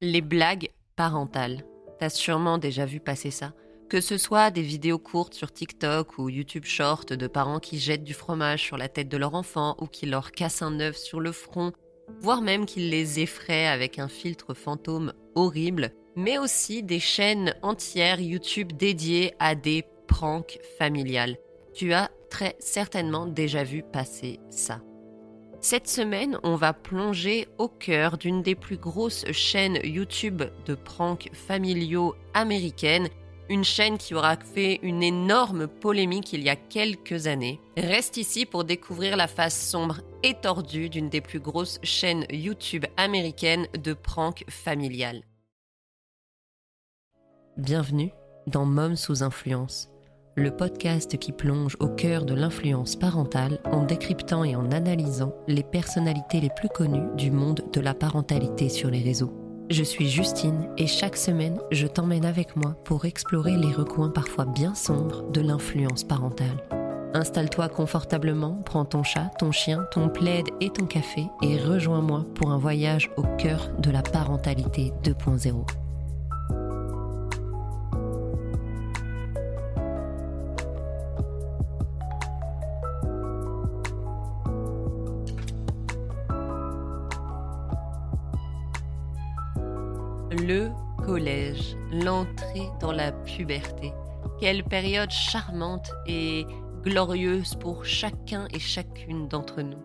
Les blagues parentales. T'as sûrement déjà vu passer ça. Que ce soit des vidéos courtes sur TikTok ou YouTube Short de parents qui jettent du fromage sur la tête de leur enfant ou qui leur cassent un œuf sur le front, voire même qu'ils les effraient avec un filtre fantôme horrible, mais aussi des chaînes entières YouTube dédiées à des pranks familiales. Tu as très certainement déjà vu passer ça. Cette semaine, on va plonger au cœur d'une des plus grosses chaînes YouTube de pranks familiaux américaines, une chaîne qui aura fait une énorme polémique il y a quelques années. Reste ici pour découvrir la face sombre et tordue d'une des plus grosses chaînes YouTube américaines de pranks familiales. Bienvenue dans Mom sous influence le podcast qui plonge au cœur de l'influence parentale en décryptant et en analysant les personnalités les plus connues du monde de la parentalité sur les réseaux. Je suis Justine et chaque semaine, je t'emmène avec moi pour explorer les recoins parfois bien sombres de l'influence parentale. Installe-toi confortablement, prends ton chat, ton chien, ton plaid et ton café et rejoins-moi pour un voyage au cœur de la parentalité 2.0. Le collège, l'entrée dans la puberté. Quelle période charmante et glorieuse pour chacun et chacune d'entre nous.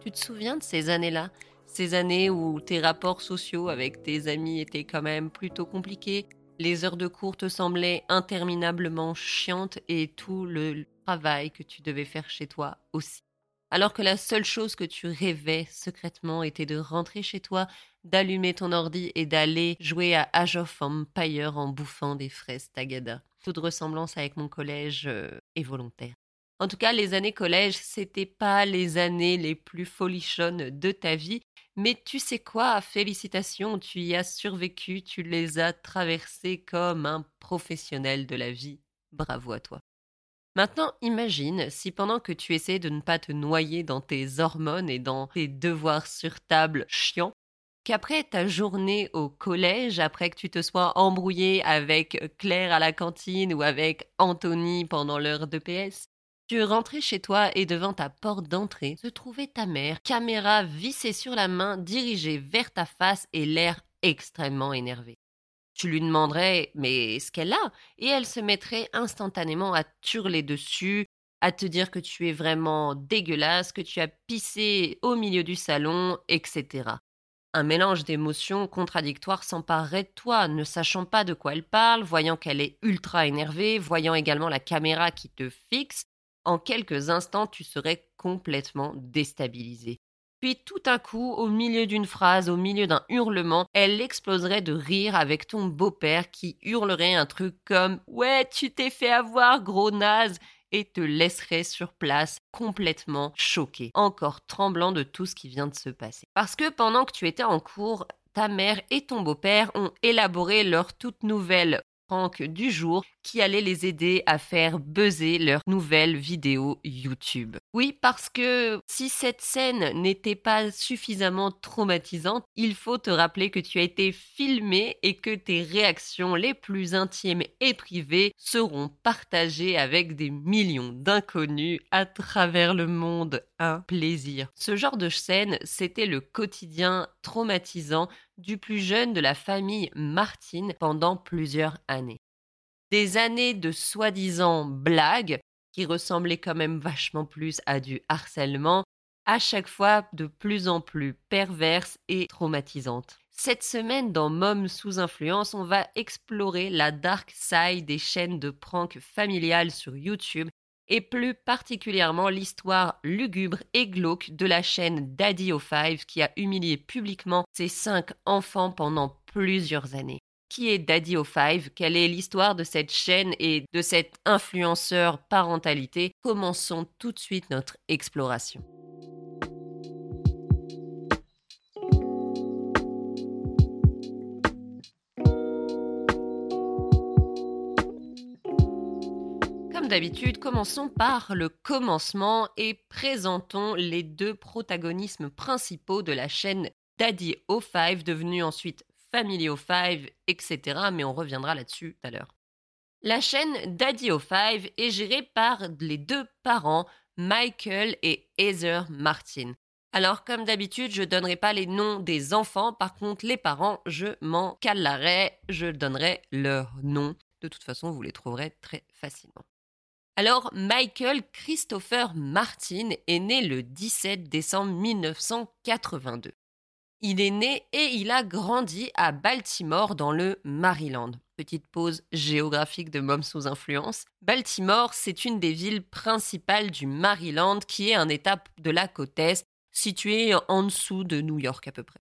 Tu te souviens de ces années-là? Ces années où tes rapports sociaux avec tes amis étaient quand même plutôt compliqués, les heures de cours te semblaient interminablement chiantes et tout le travail que tu devais faire chez toi aussi alors que la seule chose que tu rêvais secrètement était de rentrer chez toi, d'allumer ton ordi et d'aller jouer à Age of Empire en bouffant des fraises tagada. Toute ressemblance avec mon collège euh, est volontaire. En tout cas, les années collège, c'était pas les années les plus folichonnes de ta vie, mais tu sais quoi, félicitations, tu y as survécu, tu les as traversées comme un professionnel de la vie. Bravo à toi. Maintenant, imagine si pendant que tu essaies de ne pas te noyer dans tes hormones et dans tes devoirs sur table chiants, qu'après ta journée au collège, après que tu te sois embrouillé avec Claire à la cantine ou avec Anthony pendant l'heure de PS, tu rentrais chez toi et devant ta porte d'entrée se trouvait ta mère, caméra vissée sur la main, dirigée vers ta face et l'air extrêmement énervé. Tu lui demanderais mais ce qu'elle a et elle se mettrait instantanément à hurler dessus, à te dire que tu es vraiment dégueulasse, que tu as pissé au milieu du salon, etc. Un mélange d'émotions contradictoires s'emparerait de toi, ne sachant pas de quoi elle parle, voyant qu'elle est ultra énervée, voyant également la caméra qui te fixe, en quelques instants tu serais complètement déstabilisé. Puis tout à coup, au milieu d'une phrase, au milieu d'un hurlement, elle exploserait de rire avec ton beau-père qui hurlerait un truc comme Ouais, tu t'es fait avoir, gros naze et te laisserait sur place complètement choqué, encore tremblant de tout ce qui vient de se passer. Parce que pendant que tu étais en cours, ta mère et ton beau-père ont élaboré leur toute nouvelle du jour qui allait les aider à faire buzzer leur nouvelle vidéo YouTube. Oui, parce que si cette scène n'était pas suffisamment traumatisante, il faut te rappeler que tu as été filmé et que tes réactions les plus intimes et privées seront partagées avec des millions d'inconnus à travers le monde. Un plaisir. Ce genre de scène, c'était le quotidien traumatisant du plus jeune de la famille Martine pendant plusieurs années. Des années de soi-disant blagues, qui ressemblaient quand même vachement plus à du harcèlement, à chaque fois de plus en plus perverses et traumatisantes. Cette semaine, dans Mom sous influence, on va explorer la dark side des chaînes de prank familiales sur YouTube et plus particulièrement l'histoire lugubre et glauque de la chaîne Daddy o Five qui a humilié publiquement ses cinq enfants pendant plusieurs années. Qui est Daddy o Five? Quelle est l'histoire de cette chaîne et de cet influenceur parentalité? Commençons tout de suite notre exploration. D'habitude, commençons par le commencement et présentons les deux protagonismes principaux de la chaîne Daddy O5, devenue ensuite Family of Five, etc. Mais on reviendra là-dessus tout à l'heure. La chaîne Daddy of Five est gérée par les deux parents, Michael et Heather Martin. Alors, comme d'habitude, je ne donnerai pas les noms des enfants. Par contre, les parents, je m'en calerai. Je donnerai leurs noms. De toute façon, vous les trouverez très facilement. Alors, Michael Christopher Martin est né le 17 décembre 1982. Il est né et il a grandi à Baltimore dans le Maryland. Petite pause géographique de Mom sous influence. Baltimore, c'est une des villes principales du Maryland qui est un état de la côte Est situé en dessous de New York à peu près.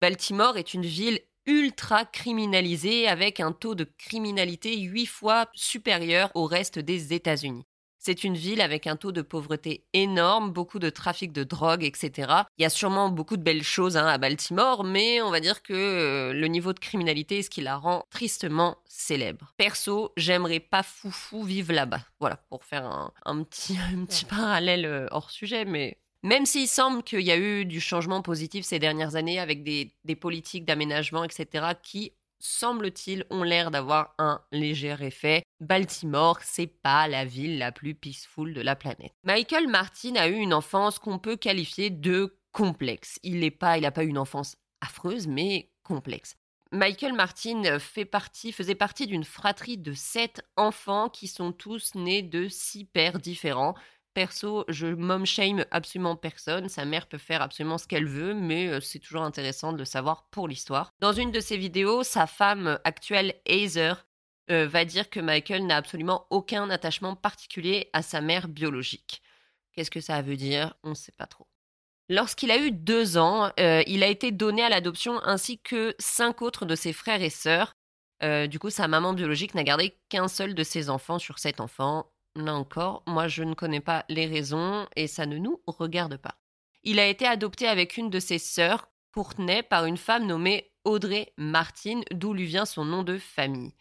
Baltimore est une ville ultra criminalisée avec un taux de criminalité huit fois supérieur au reste des États-Unis. C'est une ville avec un taux de pauvreté énorme, beaucoup de trafic de drogue, etc. Il y a sûrement beaucoup de belles choses hein, à Baltimore, mais on va dire que euh, le niveau de criminalité est ce qui la rend tristement célèbre. Perso, j'aimerais pas foufou vivre là-bas. Voilà, pour faire un, petit, un petit parallèle euh, hors sujet, mais même s'il semble qu'il y a eu du changement positif ces dernières années avec des, politiques d'aménagement, etc., qui, semble-t-il, ont l'air d'avoir un léger effet. Baltimore, c'est pas la ville la plus peaceful de la planète. Michael Martin a eu une enfance qu'on peut qualifier de complexe. Il n'a pas, il pas eu une enfance affreuse, mais complexe. Michael Martin partie, faisait partie d'une fratrie de sept enfants qui sont tous nés de six pères différents. Perso, je mom shame absolument personne. Sa mère peut faire absolument ce qu'elle veut, mais euh, c'est toujours intéressant de le savoir pour l'histoire. Dans une de ses vidéos, sa femme actuelle, Heather, euh, va dire que Michael n'a absolument aucun attachement particulier à sa mère biologique. Qu'est-ce que ça veut dire? On ne sait pas trop. Lorsqu'il a eu deux ans, euh, il a été donné à l'adoption ainsi que cinq autres de ses frères et sœurs. du coup, sa maman biologique n'a gardé qu'un seul de ses enfants sur sept enfants. Là encore, moi je ne connais pas les raisons et ça ne nous regarde pas. Il a été adopté avec une de ses sœurs, Courtenay, par une femme nommée Audrey Martin, d'où lui vient son nom de famille.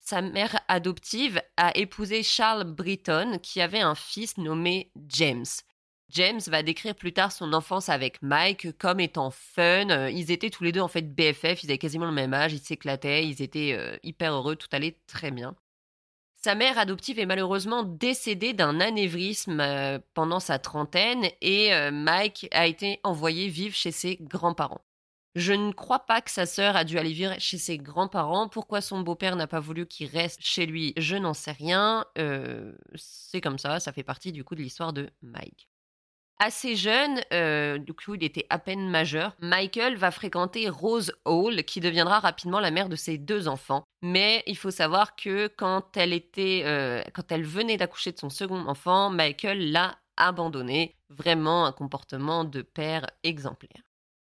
Sa mère adoptive a épousé Charles Britton, qui avait un fils nommé James. James va décrire plus tard son enfance avec Mike comme étant fun. Ils étaient tous les deux en fait BFF, ils avaient quasiment le même âge, ils s'éclataient, ils étaient euh, hyper heureux, tout allait très bien. Sa mère adoptive est malheureusement décédée d'un anévrisme euh, pendant sa trentaine et euh, Mike a été envoyé vivre chez ses grands-parents. Je ne crois pas que sa sœur a dû aller vivre chez ses grands-parents. Pourquoi son beau-père n'a pas voulu qu'il reste chez lui, je n'en sais rien. Euh, c'est comme ça, ça fait partie du coup de l'histoire de Mike. Assez jeune, euh, du coup il était à peine majeur, Michael va fréquenter Rose Hall, qui deviendra rapidement la mère de ses deux enfants. Mais il faut savoir que quand elle était, euh, quand elle venait d'accoucher de son second enfant, Michael l'a abandonné. Vraiment un comportement de père exemplaire.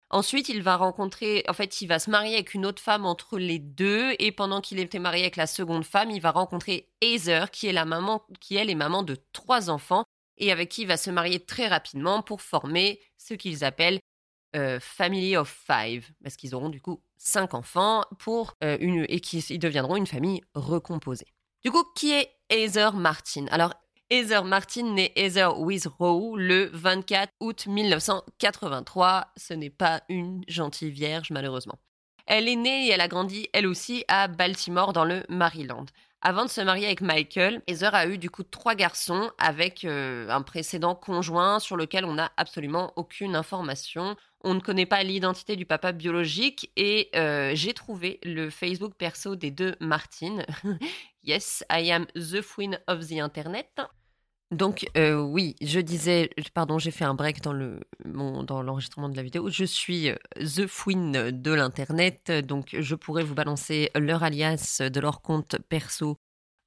Ensuite, il va rencontrer, en fait, il va se marier avec une autre femme entre les deux, et pendant qu'il était marié avec la seconde femme, il va rencontrer Heather, qui est la maman, qui elle est maman de trois enfants, et avec qui il va se marier très rapidement pour former ce qu'ils appellent euh, Family of Five, parce qu'ils auront du coup cinq enfants pour euh, une, et qui deviendront une famille recomposée. Du coup, qui est Heather Martin? Alors, Heather Martin naît Heather Withrow le 24 août 1983. Ce n'est pas une gentille vierge, malheureusement. Elle est née et elle a grandi, elle aussi, à Baltimore, dans le Maryland. Avant de se marier avec Michael, Heather a eu du coup trois garçons avec euh, un précédent conjoint sur lequel on n'a absolument aucune information. On ne connaît pas l'identité du papa biologique et euh, j'ai trouvé le Facebook perso des deux Martine. yes, I am the queen of the internet. Donc euh, oui, je disais, pardon, j'ai fait un break dans le dans l'enregistrement de la vidéo. Je suis the fouine de l'internet, donc je pourrais vous balancer leur alias de leur compte perso,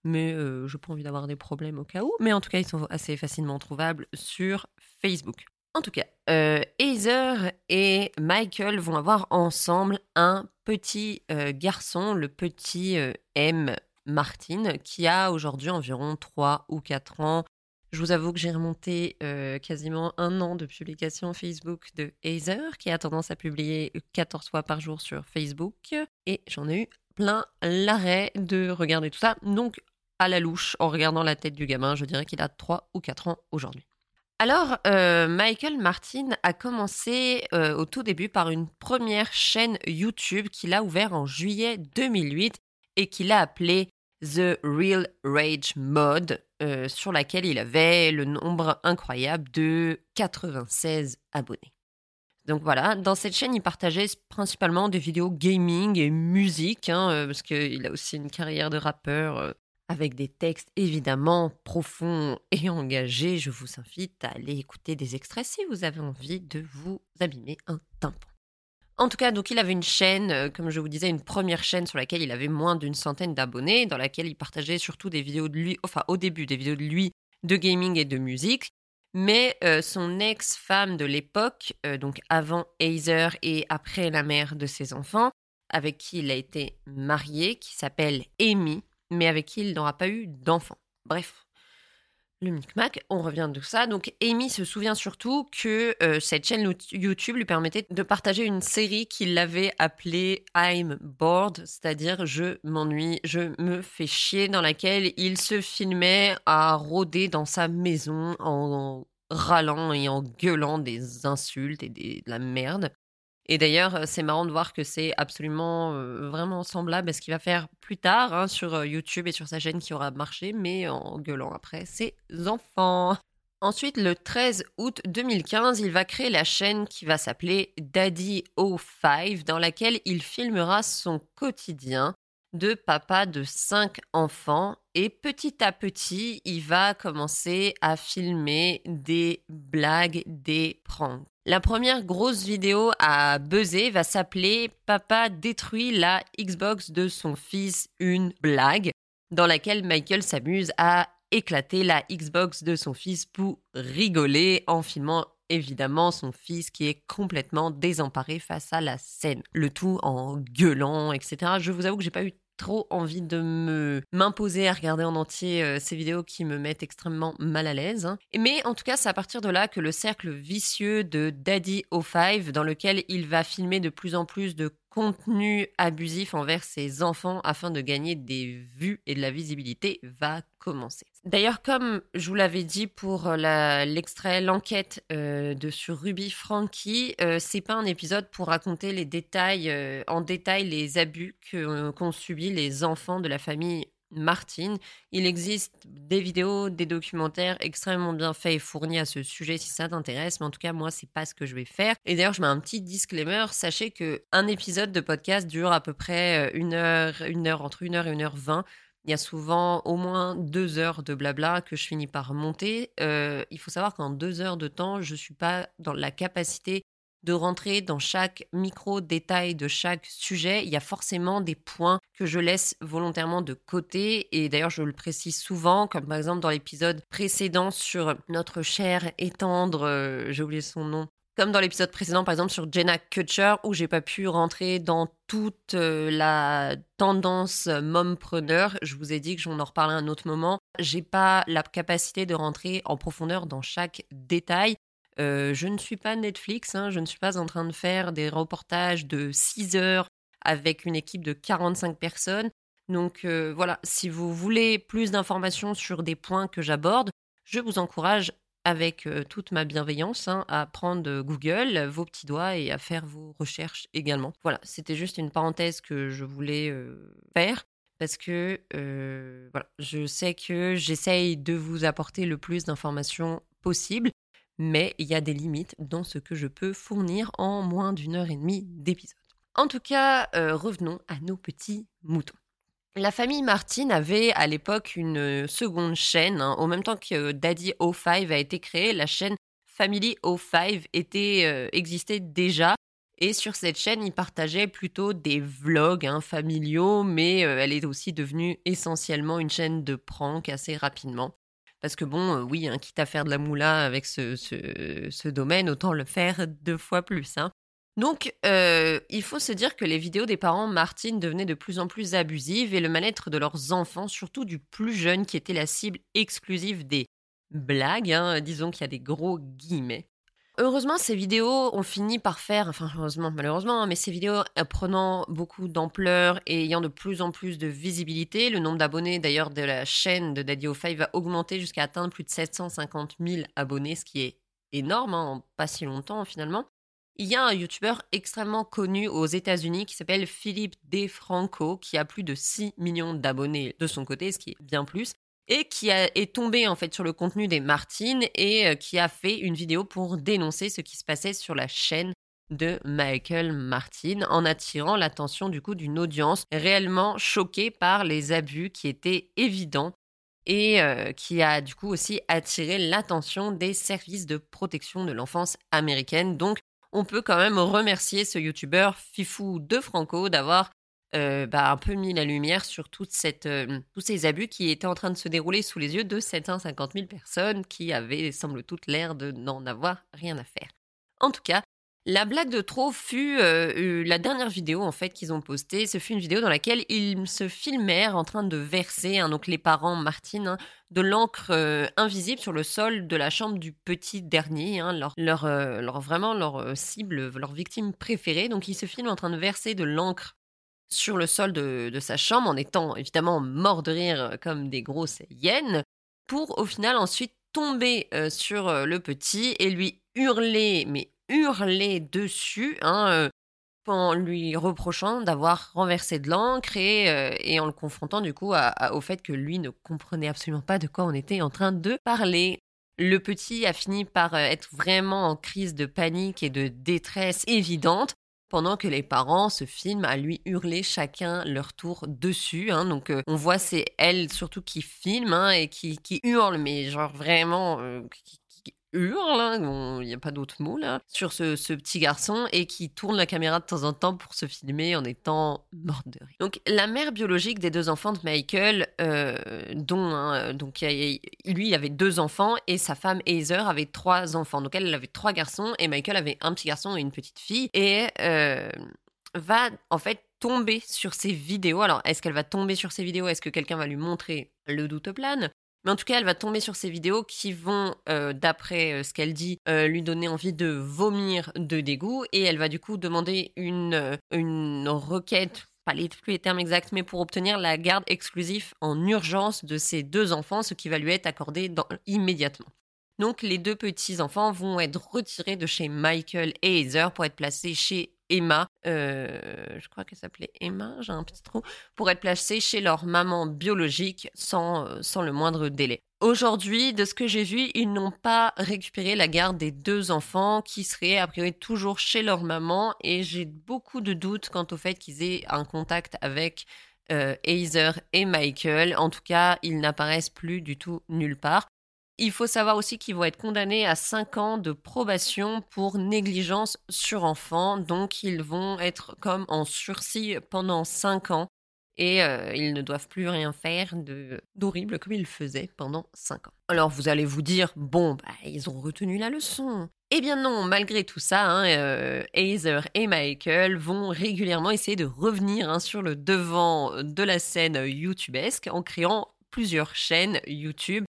mais euh, je n'ai pas envie d'avoir des problèmes au cas où. Mais en tout cas, ils sont assez facilement trouvables sur Facebook. En tout cas, euh, Heather et Michael vont avoir ensemble un petit euh, garçon, le petit M. Martin, qui a aujourd'hui environ 3 ou 4 ans. Je vous avoue que j'ai remonté euh, quasiment un an de publication Facebook de Heather, qui a tendance à publier 14 fois par jour sur Facebook. Et j'en ai eu plein l'arrêt de regarder tout ça. Donc, à la louche, en regardant la tête du gamin, je dirais qu'il a 3 ou 4 ans aujourd'hui. Alors, euh, Michael Martin a commencé euh, au tout début par une première chaîne YouTube qu'il a ouverte en juillet 2008 et qu'il a appelée The Real Rage Mode, euh, sur laquelle il avait le nombre incroyable de 96 abonnés. Donc voilà, dans cette chaîne, il partageait principalement des vidéos gaming et musique, hein, parce qu'il a aussi une carrière de rappeur avec des textes évidemment profonds et engagés. Je vous invite à aller écouter des extraits si vous avez envie de vous abîmer un tympan. En tout cas, donc il avait une chaîne, euh, comme je vous disais, une première chaîne sur laquelle il avait moins d'une centaine d'abonnés, dans laquelle il partageait surtout des vidéos de lui, enfin au début des vidéos de lui, de gaming et de musique. Mais euh, son ex-femme de l'époque, euh, donc avant Hazer et après la mère de ses enfants, avec qui il a été marié, qui s'appelle Amy, mais avec qui il n'aura pas eu d'enfant. Bref, le micmac, on revient de ça. Donc Amy se souvient surtout que euh, cette chaîne YouTube lui permettait de partager une série qu'il avait appelée I'm bored, c'est-à-dire je m'ennuie, je me fais chier, dans laquelle il se filmait à rôder dans sa maison en râlant et en gueulant des insultes et de la merde. Et d'ailleurs, c'est marrant de voir que c'est absolument vraiment semblable à ce qu'il va faire plus tard hein, sur YouTube et sur sa chaîne qui aura marché, mais en gueulant après ses enfants. Ensuite, le 13 août 2015, il va créer la chaîne qui va s'appeler Daddy O5, dans laquelle il filmera son quotidien de papa de cinq enfants. Et petit à petit, il va commencer à filmer des blagues, des pranks. La première grosse vidéo à buzzer va s'appeler Papa détruit la Xbox de son fils, une blague, dans laquelle Michael s'amuse à éclater la Xbox de son fils pour rigoler en filmant évidemment son fils qui est complètement désemparé face à la scène. Le tout en gueulant, etc. Je vous avoue que j'ai pas eu trop envie de me m'imposer à regarder en entier euh, ces vidéos qui me mettent extrêmement mal à l'aise. Hein. Mais en tout cas, c'est à partir de là que le cercle vicieux de Daddy O5, dans lequel il va filmer de plus en plus de contenu abusif envers ses enfants afin de gagner des vues et de la visibilité va commencer. D'ailleurs, comme je vous l'avais dit pour euh, l'extrait, l'enquête euh, de sur Ruby Frankie, euh, c'est pas un épisode pour raconter les détails, en détail les abus qu'ont subi les enfants de la famille Martine. Il existe des vidéos, des documentaires extrêmement bien faits et fournis à ce sujet si ça t'intéresse, mais en tout cas moi c'est pas ce que je vais faire. Et d'ailleurs je mets un petit disclaimer, sachez que un épisode de podcast dure à peu près une heure, une heure entre une heure et une heure vingt. Il y a souvent au moins deux heures de blabla que je finis par monter. Euh, il faut savoir qu'en deux heures de temps, je suis pas dans la capacité de rentrer dans chaque micro-détail de chaque sujet. Il y a forcément des points que je laisse volontairement de côté. Et d'ailleurs, je le précise souvent, comme par exemple dans l'épisode précédent sur notre cher et tendre, euh, j'ai oublié son nom, comme dans l'épisode précédent, par exemple, sur Jenna Kutcher, où j'ai pas pu rentrer dans toute euh, la tendance mompreneur. Je vous ai dit que j'en en reparlerai à un autre moment. J'ai pas la capacité de rentrer en profondeur dans chaque détail. Euh, je ne suis pas Netflix, hein, je ne suis pas en train de faire des reportages de 6 heures avec une équipe de 45 personnes. Donc euh, voilà, si vous voulez plus d'informations sur des points que j'aborde, je vous encourage avec euh, toute ma bienveillance hein, à prendre Google, vos petits doigts et à faire vos recherches également. Voilà, c'était juste une parenthèse que je voulais faire parce que je sais que j'essaye de vous apporter le plus d'informations possible mais il y a des limites dans ce que je peux fournir en moins d'une heure et demie d'épisode. En tout cas, euh, revenons à nos petits moutons. La famille Martin avait à l'époque une seconde chaîne, hein. au même temps que Daddy O5 a été créé, la chaîne Family O5 était, euh, existait déjà. Et sur cette chaîne, ils partageaient plutôt des vlogs hein, familiaux, mais euh, elle est aussi devenue essentiellement une chaîne de prank assez rapidement. Parce que bon, oui, hein, quitte à faire de la moula avec ce, domaine, autant le faire deux fois plus. Donc, il faut se dire que les vidéos des parents Martine devenaient de plus en plus abusives et le mal-être de leurs enfants, surtout du plus jeune qui était la cible exclusive des blagues, hein, disons qu'il y a des gros guillemets. Heureusement, ces vidéos ont fini par faire, enfin heureusement, malheureusement, hein, mais ces vidéos euh, prenant beaucoup d'ampleur et ayant de plus en plus de visibilité, le nombre d'abonnés d'ailleurs de la chaîne de Daddy o va augmenter jusqu'à atteindre plus de 750 000 abonnés, ce qui est énorme hein, en pas si longtemps finalement. Il y a un YouTuber extrêmement connu aux États-Unis qui s'appelle Philippe DeFranco, qui a plus de 6 millions d'abonnés de son côté, ce qui est bien plus et qui est tombé en fait sur le contenu des Martines et euh, qui a fait une vidéo pour dénoncer ce qui se passait sur la chaîne de Michael Martin en attirant l'attention du coup d'une audience réellement choquée par les abus qui étaient évidents et euh, qui a du coup aussi attiré l'attention des services de protection de l'enfance américaine. Donc on peut quand même remercier ce youtubeur Fifou de Franco d'avoir euh, bah, un peu mis la lumière sur toute euh, tous ces abus qui étaient en train de se dérouler sous les yeux de 750 000 personnes qui avaient, semble toute l'air de n'en avoir rien à faire. En tout cas, la blague de trop fut euh, la dernière vidéo en fait qu'ils ont postée. Ce fut une vidéo dans laquelle ils se filmèrent en train de verser, hein, donc les parents Martine, hein, de l'encre invisible sur le sol de la chambre du petit dernier, hein, leur, vraiment leur cible, leur victime préférée. Donc ils se filment en train de verser de l'encre sur le sol de, sa chambre en étant évidemment mort de rire euh, comme des grosses hyènes, pour au final ensuite tomber euh, sur euh, le petit et lui hurler, mais hurler dessus, hein, en lui reprochant d'avoir renversé de l'encre et, en le confrontant du coup au fait que lui ne comprenait absolument pas de quoi on était en train de parler. Le petit a fini par être vraiment en crise de panique et de détresse évidente pendant que les parents se filment à lui hurler chacun leur tour dessus. Hein. Donc euh, on voit c'est elle surtout qui filme hein, et qui, hurle, mais genre vraiment euh, hurle, hein, il n'y a pas d'autre mot là, sur ce, petit garçon et qui tourne la caméra de temps en temps pour se filmer en étant mort de rire. Donc la mère biologique des deux enfants de Michael, euh, dont hein, donc lui avait deux enfants et sa femme Heather avait trois enfants. Donc elle, elle avait trois garçons et Michael avait un petit garçon et une petite fille et euh, va en fait tomber sur ces vidéos. Alors, est-ce qu'elle va tomber sur ces vidéos? Est-ce que quelqu'un va lui montrer le doute plane? Mais en tout cas, elle va tomber sur ces vidéos qui vont, euh, d'après euh, ce qu'elle dit, euh, lui donner envie de vomir de dégoût. Et elle va du coup demander une, une requête, pas les, plus les termes exacts, mais pour obtenir la garde exclusive en urgence de ses deux enfants, ce qui va lui être accordé immédiatement. Donc les deux petits-enfants vont être retirés de chez Michael et Heather pour être placés chez Emma, euh, je crois qu'elle s'appelait Emma, j'ai un petit trou, pour être placée chez leur maman biologique sans, euh, sans le moindre délai. Aujourd'hui, de ce que j'ai vu, ils n'ont pas récupéré la garde des deux enfants qui seraient a priori toujours chez leur maman et j'ai beaucoup de doutes quant au fait qu'ils aient un contact avec euh, Heather et Michael. En tout cas, ils n'apparaissent plus du tout nulle part. Il faut savoir aussi qu'ils vont être condamnés à 5 ans de probation pour négligence sur enfant. Donc, ils vont être comme en sursis pendant 5 ans. Et euh, ils ne doivent plus rien faire d'horrible comme ils faisaient pendant 5 ans. Alors, vous allez vous dire, bon, bah, ils ont retenu la leçon. Eh bien non, malgré tout ça, hein, euh, Heather et Michael vont régulièrement essayer de revenir hein, sur le devant de la scène YouTubesque en créant plusieurs chaînes YouTube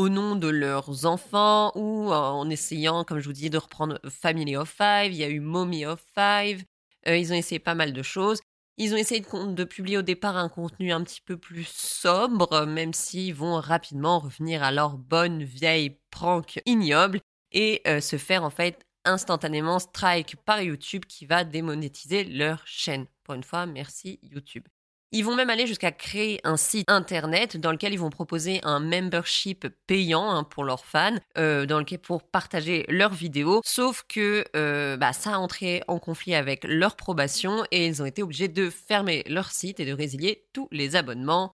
au nom de leurs enfants ou en essayant, comme je vous dis, de reprendre Family of Five. Il y a eu Mommy of Five. Euh, ils ont essayé pas mal de choses. Ils ont essayé de, publier au départ un contenu un petit peu plus sobre, même s'ils vont rapidement revenir à leur bonne vieille prank ignoble et euh, se faire en fait instantanément strike par YouTube qui va démonétiser leur chaîne. Pour une fois, merci YouTube. Ils vont même aller jusqu'à créer un site internet dans lequel ils vont proposer un membership payant hein, pour leurs fans, euh, dans lequel pour partager leurs vidéos. Sauf que euh, bah, ça a entré en conflit avec leur probation et ils ont été obligés de fermer leur site et de résilier tous les abonnements.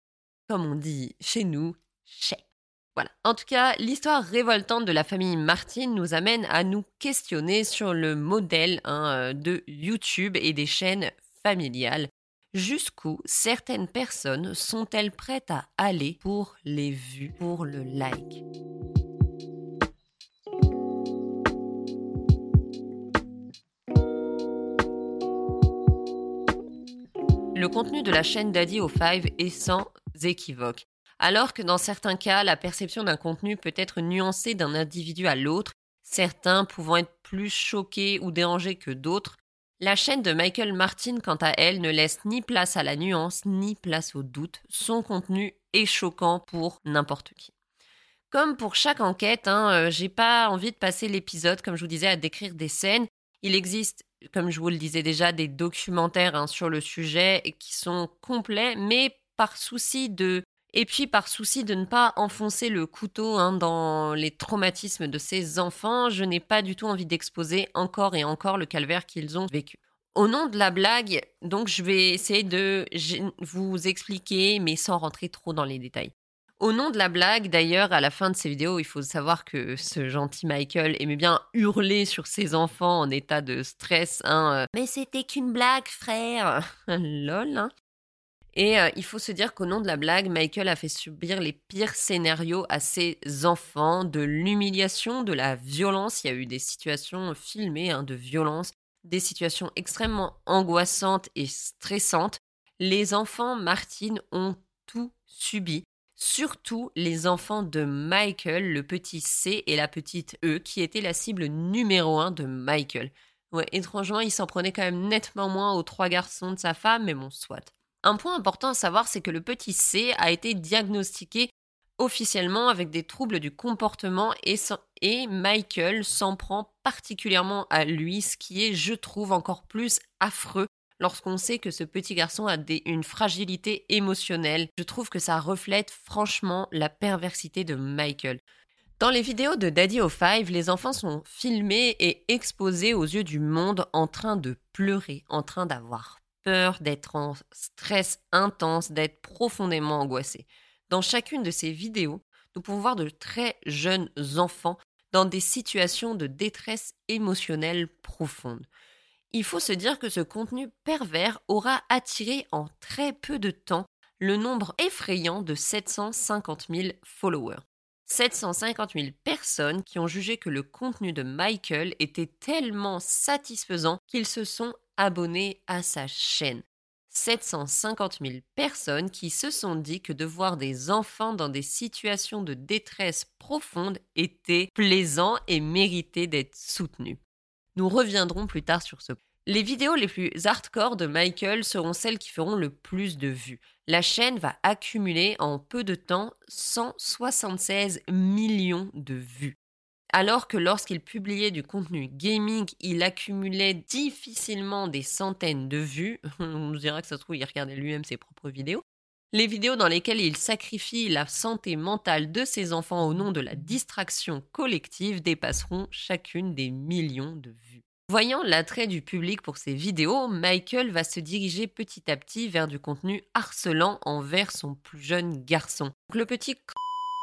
Comme on dit chez nous, chez. Voilà. En tout cas, l'histoire révoltante de la famille Martin nous amène à nous questionner sur le modèle hein, euh, de YouTube et des chaînes familiales jusqu'où certaines personnes sont-elles prêtes à aller pour les vues, pour le like. Le contenu de la chaîne Daddy au 5 est sans équivoque. Alors que dans certains cas, la perception d'un contenu peut être nuancée d'un individu à l'autre, certains pouvant être plus choqués ou dérangés que d'autres, la chaîne de Michael Martin, quant à elle, ne laisse ni place à la nuance ni place au doute. Son contenu est choquant pour n'importe qui. Comme pour chaque enquête, hein, euh, j'ai pas envie de passer l'épisode, comme je vous disais, à décrire des scènes. Il existe, comme je vous le disais déjà, des documentaires hein, sur le sujet qui sont complets, mais par souci de et puis par souci de ne pas enfoncer le couteau hein, dans les traumatismes de ces enfants, je n'ai pas du tout envie d'exposer encore et encore le calvaire qu'ils ont vécu. Au nom de la blague, donc je vais essayer de vous expliquer, mais sans rentrer trop dans les détails. Au nom de la blague, d'ailleurs, à la fin de ces vidéos, il faut savoir que ce gentil Michael aimait bien hurler sur ses enfants en état de stress. Hein, Mais c'était qu'une blague, frère Lol. Hein. Et euh, il faut se dire qu'au nom de la blague, Michael a fait subir les pires scénarios à ses enfants, de l'humiliation, de la violence. Il y a eu des situations filmées hein, de violence, des situations extrêmement angoissantes et stressantes. Les enfants Martine ont tout subi, surtout les enfants de Michael, le petit C et la petite E, qui étaient la cible numéro un de Michael. Étrangement, il s'en prenait quand même nettement moins aux trois garçons de sa femme, mais bon, soit. Un point important à savoir, c'est que le petit C a été diagnostiqué officiellement avec des troubles du comportement et, Michael s'en prend particulièrement à lui, ce qui est, je trouve, encore plus affreux lorsqu'on sait que ce petit garçon a une fragilité émotionnelle. Je trouve que ça reflète franchement la perversité de Michael. Dans les vidéos de Daddy o Five, les enfants sont filmés et exposés aux yeux du monde en train de pleurer, en train d'avoir peur, d'être en stress intense, d'être profondément angoissé. Dans chacune de ces vidéos, nous pouvons voir de très jeunes enfants dans des situations de détresse émotionnelle profonde. Il faut se dire que ce contenu pervers aura attiré en très peu de temps le nombre effrayant de 750 000 followers. 750 000 personnes qui ont jugé que le contenu de Michael était tellement satisfaisant qu'ils se sont abonnés à sa chaîne. 750 000 personnes qui se sont dit que de voir des enfants dans des situations de détresse profonde était plaisant et méritait d'être soutenu. Nous reviendrons plus tard sur ce point. Les vidéos les plus hardcore de Michael seront celles qui feront le plus de vues. La chaîne va accumuler en peu de temps 176 millions de vues alors que lorsqu'il publiait du contenu gaming, il accumulait difficilement des centaines de vues. On nous dira que ça se trouve, il regardait lui-même ses propres vidéos. Les vidéos dans lesquelles il sacrifie la santé mentale de ses enfants au nom de la distraction collective dépasseront chacune des millions de vues. Voyant l'attrait du public pour ces vidéos, Michael va se diriger petit à petit vers du contenu harcelant envers son plus jeune garçon. le petit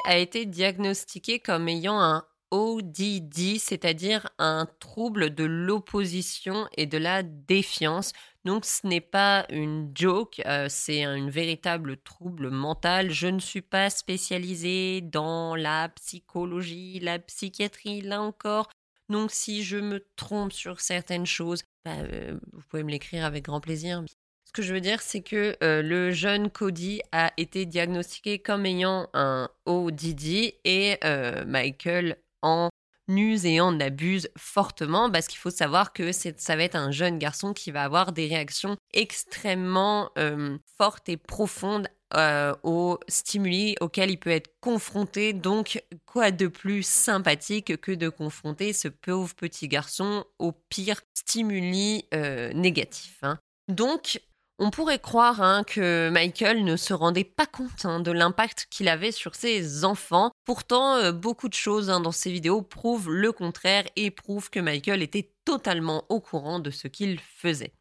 a été diagnostiqué comme ayant un ODD, c'est-à-dire un trouble de l'opposition et de la défiance. Donc ce n'est pas une joke, euh, c'est un véritable trouble mental. Je ne suis pas spécialisée dans la psychologie, la psychiatrie, là encore. Donc si je me trompe sur certaines choses, bah, euh, vous pouvez me l'écrire avec grand plaisir. Ce que je veux dire, c'est que euh, le jeune Cody a été diagnostiqué comme ayant un ODD et Michael en use et en abuse fortement parce qu'il faut savoir que ça va être un jeune garçon qui va avoir des réactions extrêmement euh, fortes et profondes euh, aux stimuli auxquels il peut être confronté. Donc, quoi de plus sympathique que de confronter ce pauvre petit garçon aux pires stimuli euh, négatifs. Hein. Donc, on pourrait croire hein, que Michael ne se rendait pas compte hein, de l'impact qu'il avait sur ses enfants. Pourtant, euh, beaucoup de choses hein, dans ces vidéos prouvent le contraire et prouvent que Michael était totalement au courant de ce qu'il faisait.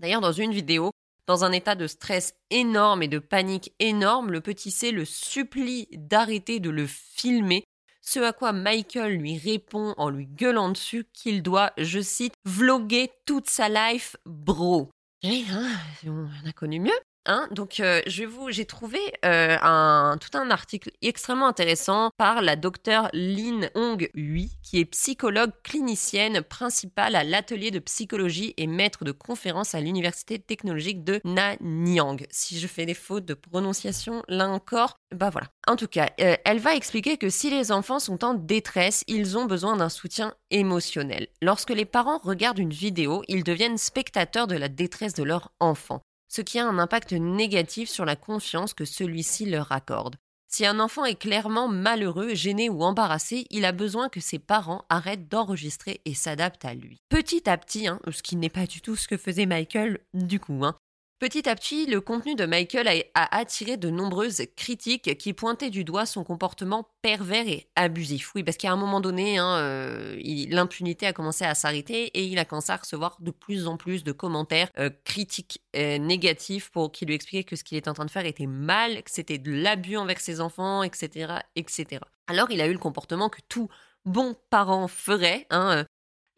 D'ailleurs, dans une vidéo, dans un état de stress énorme et de panique énorme, le petit C le supplie d'arrêter de le filmer ce à quoi Michael lui répond en lui gueulant dessus qu'il doit, je cite, vloguer toute sa life, bro. Eh, hein, on a connu mieux. Hein, donc, euh, j'ai trouvé euh, un, tout un article extrêmement intéressant par la docteure Lin Hong Hui, qui est psychologue clinicienne principale à l'atelier de psychologie et maître de conférences à l'université technologique de Nanyang. Si je fais des fautes de prononciation, là encore, bah voilà. En tout cas, euh, elle va expliquer que si les enfants sont en détresse, ils ont besoin d'un soutien émotionnel. Lorsque les parents regardent une vidéo, ils deviennent spectateurs de la détresse de leur enfant ce qui a un impact négatif sur la confiance que celui-ci leur accorde. Si un enfant est clairement malheureux, gêné ou embarrassé, il a besoin que ses parents arrêtent d'enregistrer et s'adaptent à lui. Petit à petit, hein, ce qui n'est pas du tout ce que faisait Michael du coup, hein, Petit à petit, le contenu de Michael a, attiré de nombreuses critiques qui pointaient du doigt son comportement pervers et abusif. Oui, parce qu'à un moment donné, hein, euh, l'impunité a commencé à s'arrêter et il a commencé à recevoir de plus en plus de commentaires euh, critiques euh, négatifs pour qui lui expliquaient que ce qu'il était en train de faire était mal, que c'était de l'abus envers ses enfants, etc., etc. Alors, il a eu le comportement que tout bon parent ferait, hein,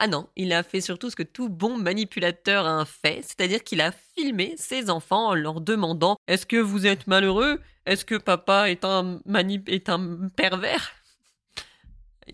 ah non, il a fait surtout ce que tout bon manipulateur a fait, c'est-à-dire qu'il a filmé ses enfants en leur demandant Est-ce que vous êtes malheureux? Est-ce que papa est un, manip est un pervers?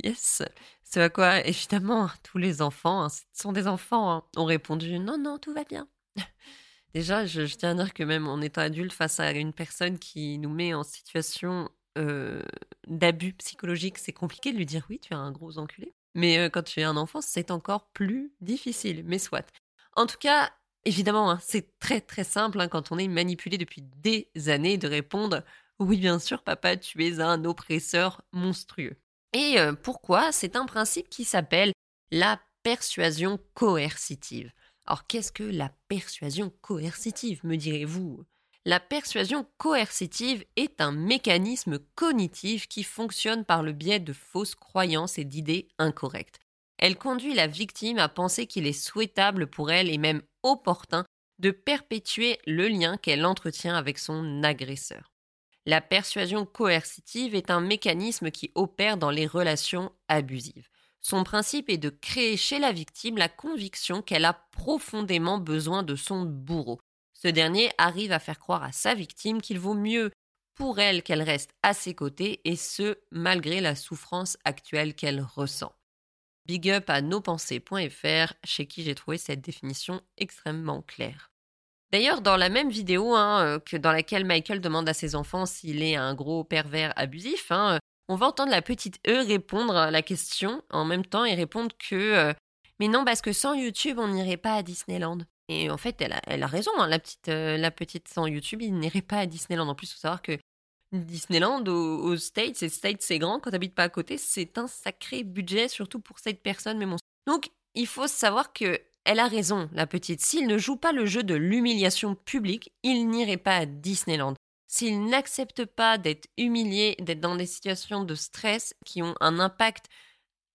Yes. C'est à quoi, évidemment, tous les enfants, hein, ce sont des enfants, hein, ont répondu Non, non, tout va bien. Déjà, je, tiens à dire que même en étant adulte face à une personne qui nous met en situation euh, d'abus psychologique, c'est compliqué de lui dire oui, tu es un gros enculé. Mais euh, quand tu es un enfant, c'est encore plus difficile. Mais soit. En tout cas, évidemment, hein, c'est très très simple hein, quand on est manipulé depuis des années de répondre oui, bien sûr, papa, tu es un oppresseur monstrueux. Et euh, pourquoi? C'est un principe qui s'appelle la persuasion coercitive. Alors, qu'est-ce que la persuasion coercitive, me direz-vous? La persuasion coercitive est un mécanisme cognitif qui fonctionne par le biais de fausses croyances et d'idées incorrectes. Elle conduit la victime à penser qu'il est souhaitable pour elle et même opportun de perpétuer le lien qu'elle entretient avec son agresseur. La persuasion coercitive est un mécanisme qui opère dans les relations abusives. Son principe est de créer chez la victime la conviction qu'elle a profondément besoin de son bourreau, ce dernier arrive à faire croire à sa victime qu'il vaut mieux pour elle qu'elle reste à ses côtés, et ce, malgré la souffrance actuelle qu'elle ressent. Big up à nospensées.fr, chez qui j'ai trouvé cette définition extrêmement claire. D'ailleurs, dans la même vidéo hein, euh, dans laquelle Michael demande à ses enfants s'il est un gros pervers abusif, hein, euh, on va entendre la petite E répondre à la question en même temps et répondre que euh, mais non, parce que sans YouTube, on n'irait pas à Disneyland. Et en fait, elle a, raison, hein, la, petite, euh, la petite sans YouTube, il n'irait pas à Disneyland. En plus, il faut savoir que Disneyland aux, States, et States c'est grand, quand tu n'habites pas à côté, c'est un sacré budget, surtout pour cette personne. Mais bon. Donc, il faut savoir que elle a raison, la petite. S'il ne joue pas le jeu de l'humiliation publique, il n'irait pas à Disneyland. S'il n'accepte pas d'être humilié, d'être dans des situations de stress qui ont un impact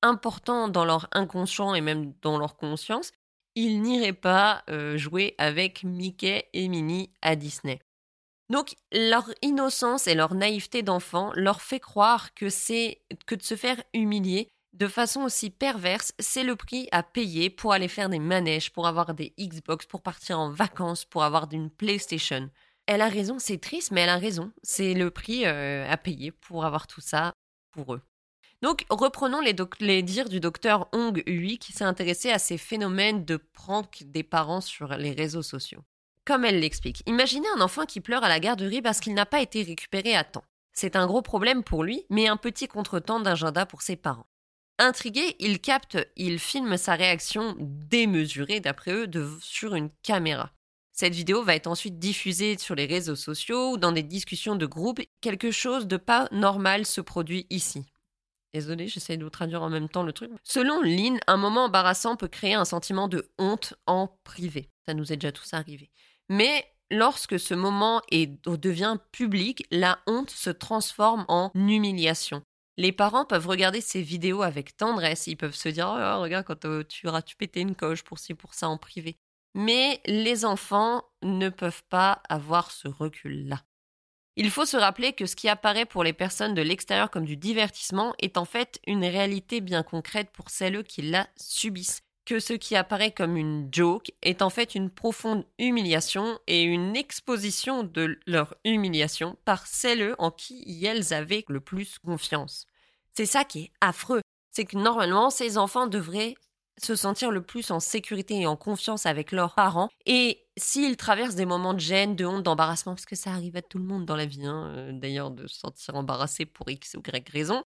important dans leur inconscient et même dans leur conscience, ils n'iraient pas euh, jouer avec Mickey et Minnie à Disney. Donc leur innocence et leur naïveté d'enfant leur fait croire que c'est que de se faire humilier de façon aussi perverse, c'est le prix à payer pour aller faire des manèges, pour avoir des Xbox, pour partir en vacances, pour avoir une PlayStation. Elle a raison, c'est triste, mais elle a raison. C'est le prix euh, à payer pour avoir tout ça pour eux. Donc, reprenons les, dires du docteur Hong Hui qui s'est intéressé à ces phénomènes de prank des parents sur les réseaux sociaux. Comme elle l'explique, imaginez un enfant qui pleure à la garderie parce qu'il n'a pas été récupéré à temps. C'est un gros problème pour lui, mais un petit contretemps d'agenda pour ses parents. Intrigué, il capte, il filme sa réaction démesurée, d'après eux, sur une caméra. Cette vidéo va être ensuite diffusée sur les réseaux sociaux ou dans des discussions de groupe. Quelque chose de pas normal se produit ici. Désolée, j'essaie de vous traduire en même temps le truc. Selon Lynn, un moment embarrassant peut créer un sentiment de honte en privé. Ça nous est déjà tous arrivé. Mais lorsque ce moment est, devient public, la honte se transforme en humiliation. Les parents peuvent regarder ces vidéos avec tendresse, ils peuvent se dire oh, regarde quand euh, tu auras tu pété une coche pour ci pour ça en privé. Mais les enfants ne peuvent pas avoir ce recul-là. Il faut se rappeler que ce qui apparaît pour les personnes de l'extérieur comme du divertissement est en fait une réalité bien concrète pour celles qui la subissent. que ce qui apparaît comme une joke est en fait une profonde humiliation et une exposition de leur humiliation par celles en qui elles avaient le plus confiance. C'est ça qui est affreux, c'est que normalement ces enfants devraient se sentir le plus en sécurité et en confiance avec leurs parents. Et s'ils traversent des moments de gêne, de honte, d'embarrassement, parce que ça arrive à tout le monde dans la vie, hein, euh, d'ailleurs, de se sentir embarrassé pour X ou Y raison,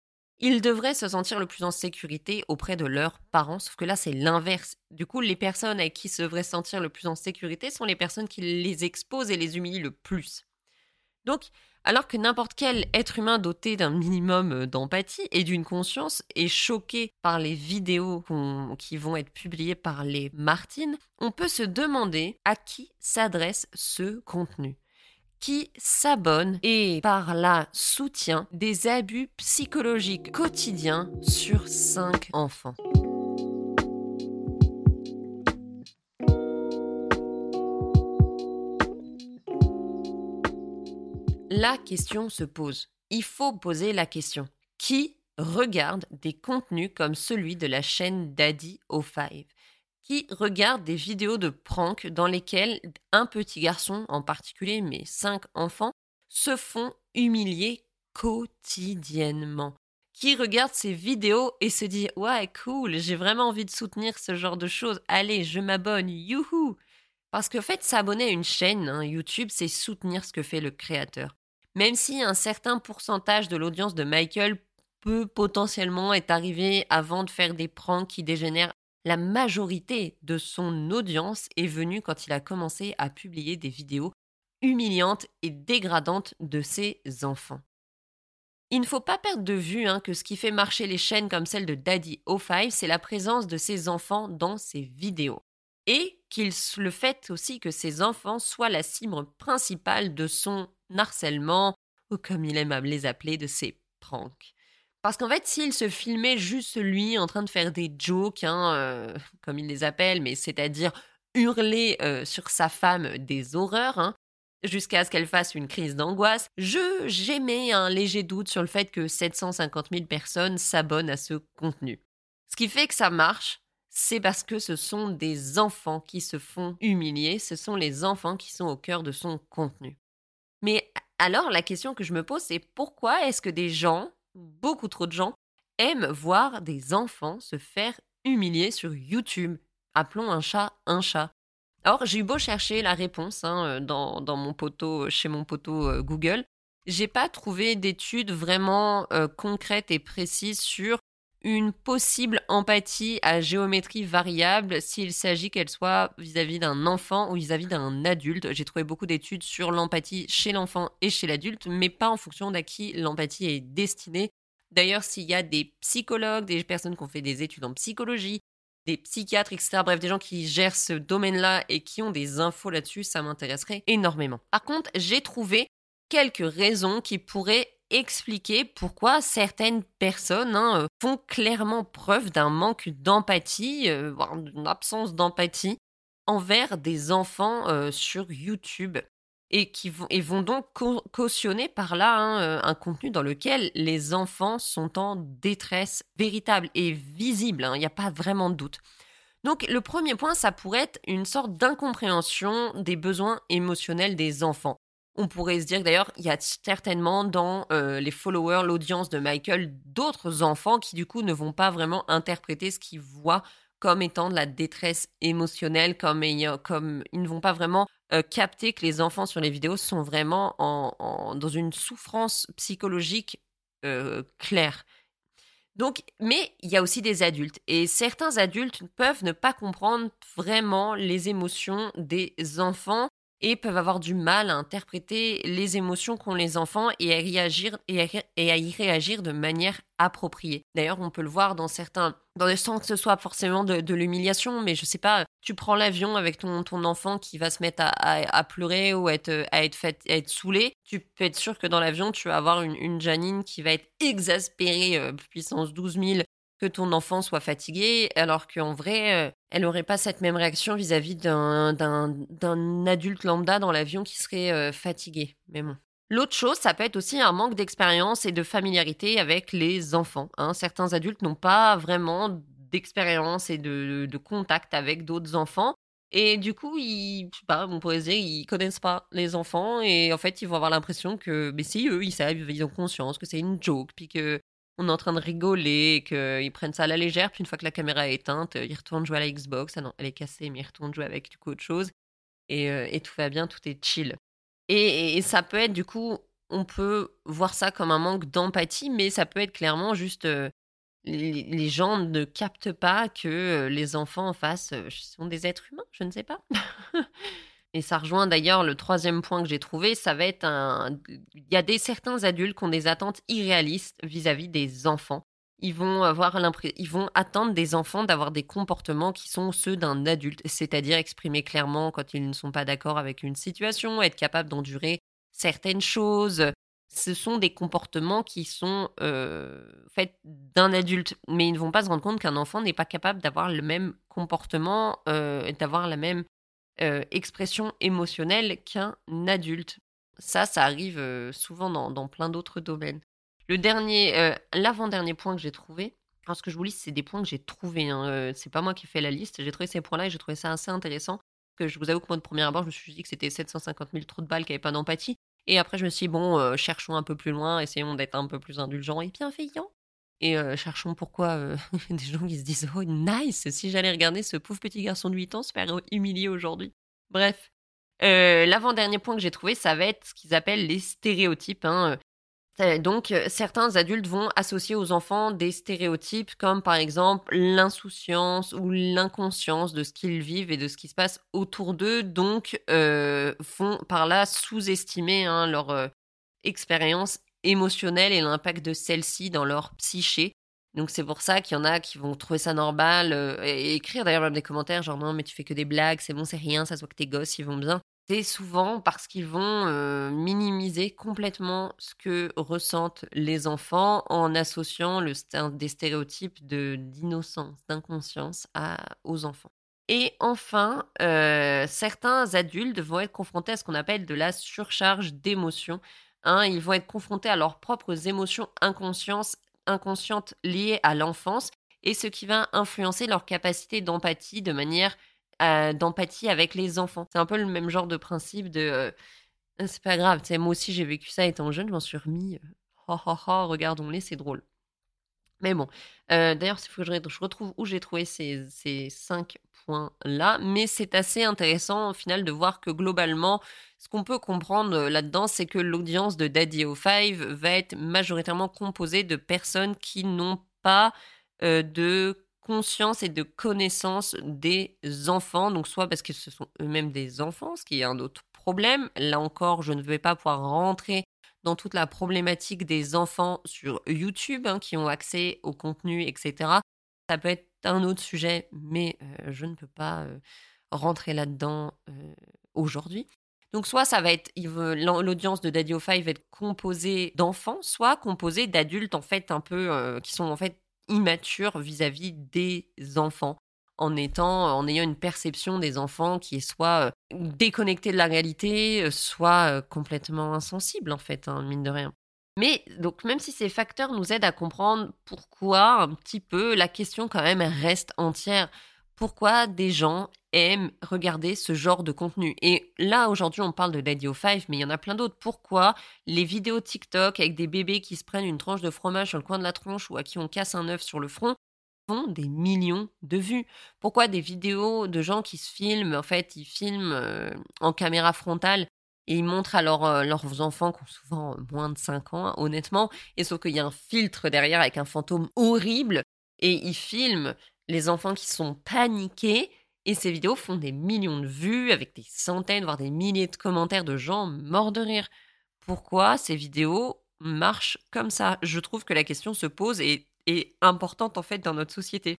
ils devraient se sentir le plus en sécurité auprès de leurs parents, sauf que là, c'est l'inverse. Du coup, les personnes avec qui se devraient sentir le plus en sécurité sont les personnes qui les exposent et les humilient le plus. Donc, alors que n'importe quel être humain doté d'un minimum euh, d'empathie et d'une conscience est choqué par les vidéos qui vont être publiées par les Martines, on peut se demander à qui s'adresse ce contenu qui s'abonne et par là soutient des abus psychologiques quotidiens sur cinq enfants. La question se pose. Il faut poser la question. Qui regarde des contenus comme celui de la chaîne Daddy O5 Qui regarde des vidéos de prank dans lesquelles un petit garçon en particulier, mais cinq enfants, se font humilier quotidiennement? Qui regarde ces vidéos et se dit ouais cool j'ai vraiment envie de soutenir ce genre de choses. Allez je m'abonne. Youhou parce qu'en fait s'abonner à une chaîne hein, YouTube c'est soutenir ce que fait le créateur même si un certain pourcentage de l'audience de Michael peut potentiellement être arrivé avant de faire des pranks qui dégénèrent, la majorité de son audience est venue quand il a commencé à publier des vidéos humiliantes et dégradantes de ses enfants. Il ne faut pas perdre de vue hein, que ce qui fait marcher les chaînes comme celle de Daddy O5, c'est la présence de ses enfants dans ses vidéos. Et qu'il le fait aussi que ses enfants soient la cible principale de son harcèlement, ou comme il aime à les appeler, de ses pranks. Parce qu'en fait, s'il se filmait juste lui en train de faire des jokes, hein, euh, comme il les appelle, mais c'est-à-dire hurler euh, sur sa femme des horreurs, hein, jusqu'à ce qu'elle fasse une crise d'angoisse, je j'émets un léger doute sur le fait que 750 000 personnes s'abonnent à ce contenu. Ce qui fait que ça marche, c'est parce que ce sont des enfants qui se font humilier, ce sont les enfants qui sont au cœur de son contenu. Mais alors, la question que je me pose, c'est pourquoi est-ce que des gens, beaucoup trop de gens, aiment voir des enfants se faire humilier sur YouTube? Appelons un chat un chat. Alors, j'ai eu beau chercher la réponse hein, euh, dans, mon poteau, chez mon poteau euh, Google, j'ai pas trouvé d'études vraiment euh, concrètes et précises sur une possible empathie à géométrie variable s'il s'agit qu'elle soit vis-à-vis d'un enfant ou vis-à-vis d'un adulte. J'ai trouvé beaucoup d'études sur l'empathie chez l'enfant et chez l'adulte, mais pas en fonction d'à qui l'empathie est destinée. D'ailleurs, s'il y a des psychologues, des personnes qui ont fait des études en psychologie, des psychiatres, etc., bref, des gens qui gèrent ce domaine-là et qui ont des infos là-dessus, ça m'intéresserait énormément. Par contre, j'ai trouvé quelques raisons qui pourraient expliquer pourquoi certaines personnes hein, euh, font clairement preuve d'un manque d'empathie, euh, d'une absence d'empathie envers des enfants euh, sur YouTube et qui vont, donc cautionner par là hein, un contenu dans lequel les enfants sont en détresse véritable et visible, hein, il n'y a pas vraiment de doute. Donc le premier point, ça pourrait être une sorte d'incompréhension des besoins émotionnels des enfants. On pourrait se dire d'ailleurs, il y a certainement dans euh, les followers, l'audience de Michael, d'autres enfants qui du coup ne vont pas vraiment interpréter ce qu'ils voient comme étant de la détresse émotionnelle, comme, comme ils ne vont pas vraiment euh, capter que les enfants sur les vidéos sont vraiment dans une souffrance psychologique euh, claire. Donc, mais il y a aussi des adultes et certains adultes peuvent ne pas comprendre vraiment les émotions des enfants et peuvent avoir du mal à interpréter les émotions qu'ont les enfants et à, y réagir de manière appropriée. D'ailleurs, on peut le voir dans certains, dans le sens que ce soit forcément de, l'humiliation, mais je sais pas, tu prends l'avion avec ton, enfant qui va se mettre à, pleurer ou à être, à être, saoulé, tu peux être sûr que dans l'avion, tu vas avoir une, une Janine qui va être exaspérée, euh, puissance 12 000, que ton enfant soit fatigué, alors qu'en vrai, euh, elle n'aurait pas cette même réaction vis-à-vis d'un adulte lambda dans l'avion qui serait euh, fatigué. Mais bon. L'autre chose, ça peut être aussi un manque d'expérience et de familiarité avec les enfants. Hein. Certains adultes n'ont pas vraiment d'expérience et de, contact avec d'autres enfants. Et du coup, ils, je sais pas, on pourrait dire, ils connaissent pas les enfants et en fait, ils vont avoir l'impression que, mais si eux, ils savent, ils ont conscience que c'est une joke, puis que on est en train de rigoler, qu'ils prennent ça à la légère, puis une fois que la caméra est éteinte, ils retournent jouer à la Xbox. Ah non, elle est cassée, mais ils retournent jouer avec du coup autre chose. Et, euh, et tout va bien, tout est chill. Et, et, ça peut être du coup, on peut voir ça comme un manque d'empathie, mais ça peut être clairement juste euh, les, gens ne captent pas que euh, les enfants en face euh, sont des êtres humains, je ne sais pas. Et ça rejoint d'ailleurs le troisième point que j'ai trouvé, ça va être un... Il y a des certains adultes qui ont des attentes irréalistes vis-à-vis des enfants. Ils vont avoir ils vont attendre des enfants d'avoir des comportements qui sont ceux d'un adulte, c'est-à-dire exprimer clairement quand ils ne sont pas d'accord avec une situation, être capable d'endurer certaines choses, ce sont des comportements qui sont euh, faits d'un adulte, mais ils ne vont pas se rendre compte qu'un enfant n'est pas capable d'avoir le même comportement, euh, d'avoir la même euh, expression émotionnelle qu'un adulte. Ça, ça arrive souvent dans, plein d'autres domaines. Le dernier, l'avant-dernier point que j'ai trouvé, parce que je vous lis, c'est des points que j'ai trouvés. Hein, c'est pas moi qui ai fait la liste. J'ai trouvé ces points-là et j'ai trouvé ça assez intéressant. Que je vous avoue que moi, de premier abord, je me suis dit que c'était 750 000 trous de balles qui n'avaient pas d'empathie. Et après, je me suis dit, bon, euh, cherchons un peu plus loin, essayons d'être un peu plus indulgents et bienveillants. Et euh, cherchons pourquoi euh, des gens qui se disent, oh, nice, si j'allais regarder ce pauvre petit garçon de 8 ans se faire humilier aujourd'hui. Bref. L'avant-dernier point que j'ai trouvé, ça va être ce qu'ils appellent les stéréotypes. Hein. Donc, certains adultes vont associer aux enfants des stéréotypes comme par exemple l'insouciance ou l'inconscience de ce qu'ils vivent et de ce qui se passe autour d'eux, donc euh, font par là sous-estimer hein, leur expérience émotionnelle et l'impact de celle-ci dans leur psyché. Donc c'est pour ça qu'il y en a qui vont trouver ça normal et écrire d'ailleurs même des commentaires genre non mais tu fais que des blagues, c'est bon c'est rien, ça se voit que tes gosses ils vont bien c'est souvent parce qu'ils vont minimiser complètement ce que ressentent les enfants en associant le, des stéréotypes d'innocence, d'inconscience aux enfants. Et enfin, certains adultes vont être confrontés à ce qu'on appelle de la surcharge d'émotions. Hein. ils vont être confrontés à leurs propres émotions inconscientes liées à l'enfance et ce qui va influencer leur capacité d'empathie de manière d'empathie avec les enfants. C'est un peu le même genre de principe de euh, c'est pas grave, moi aussi j'ai vécu ça étant jeune, je m'en suis remis. Oh, oh, oh, regardons-les, c'est drôle. Mais bon, euh, d'ailleurs, il faut que je, retrouve où j'ai trouvé ces, ces cinq points-là. Mais c'est assez intéressant au final de voir que globalement, ce qu'on peut comprendre euh, là-dedans, c'est que l'audience de Daddy O5 va être majoritairement composée de personnes qui n'ont pas de conscience et de connaissance des enfants, donc soit parce que ce sont eux-mêmes des enfants, ce qui est un autre problème. Là encore, je ne vais pas pouvoir rentrer dans toute la problématique des enfants sur YouTube hein, qui ont accès au contenu, etc. Ça peut être un autre sujet, mais je ne peux pas rentrer là-dedans aujourd'hui. Donc soit ça va être l'audience de Daddy 5 va être composée d'enfants, soit composée d'adultes en fait un peu qui sont en fait immature vis-à-vis des enfants en étant en ayant une perception des enfants qui est soit déconnectée de la réalité, soit complètement insensible en fait, hein, mine de rien. Mais donc même si ces facteurs nous aident à comprendre pourquoi un petit peu, la question quand même reste entière pourquoi des gens aiment regarder ce genre de contenu? Et là, aujourd'hui, on parle de Daddy 5, mais il y en a plein d'autres. Pourquoi les vidéos TikTok avec des bébés qui se prennent une tranche de fromage sur le coin de la tronche ou à qui on casse un œuf sur le front font des millions de vues? Pourquoi des vidéos de gens qui se filment, en fait, ils filment euh, en caméra frontale et ils montrent à euh, leurs enfants qui ont souvent moins de 5 ans, honnêtement, et sauf qu'il y a un filtre derrière avec un fantôme horrible, et ils filment les enfants qui sont paniqués. Et ces vidéos font des millions de vues avec des centaines, voire des milliers de commentaires de gens morts de rire. Pourquoi ces vidéos marchent comme ça? Je trouve que la question se pose et est importante en fait dans notre société.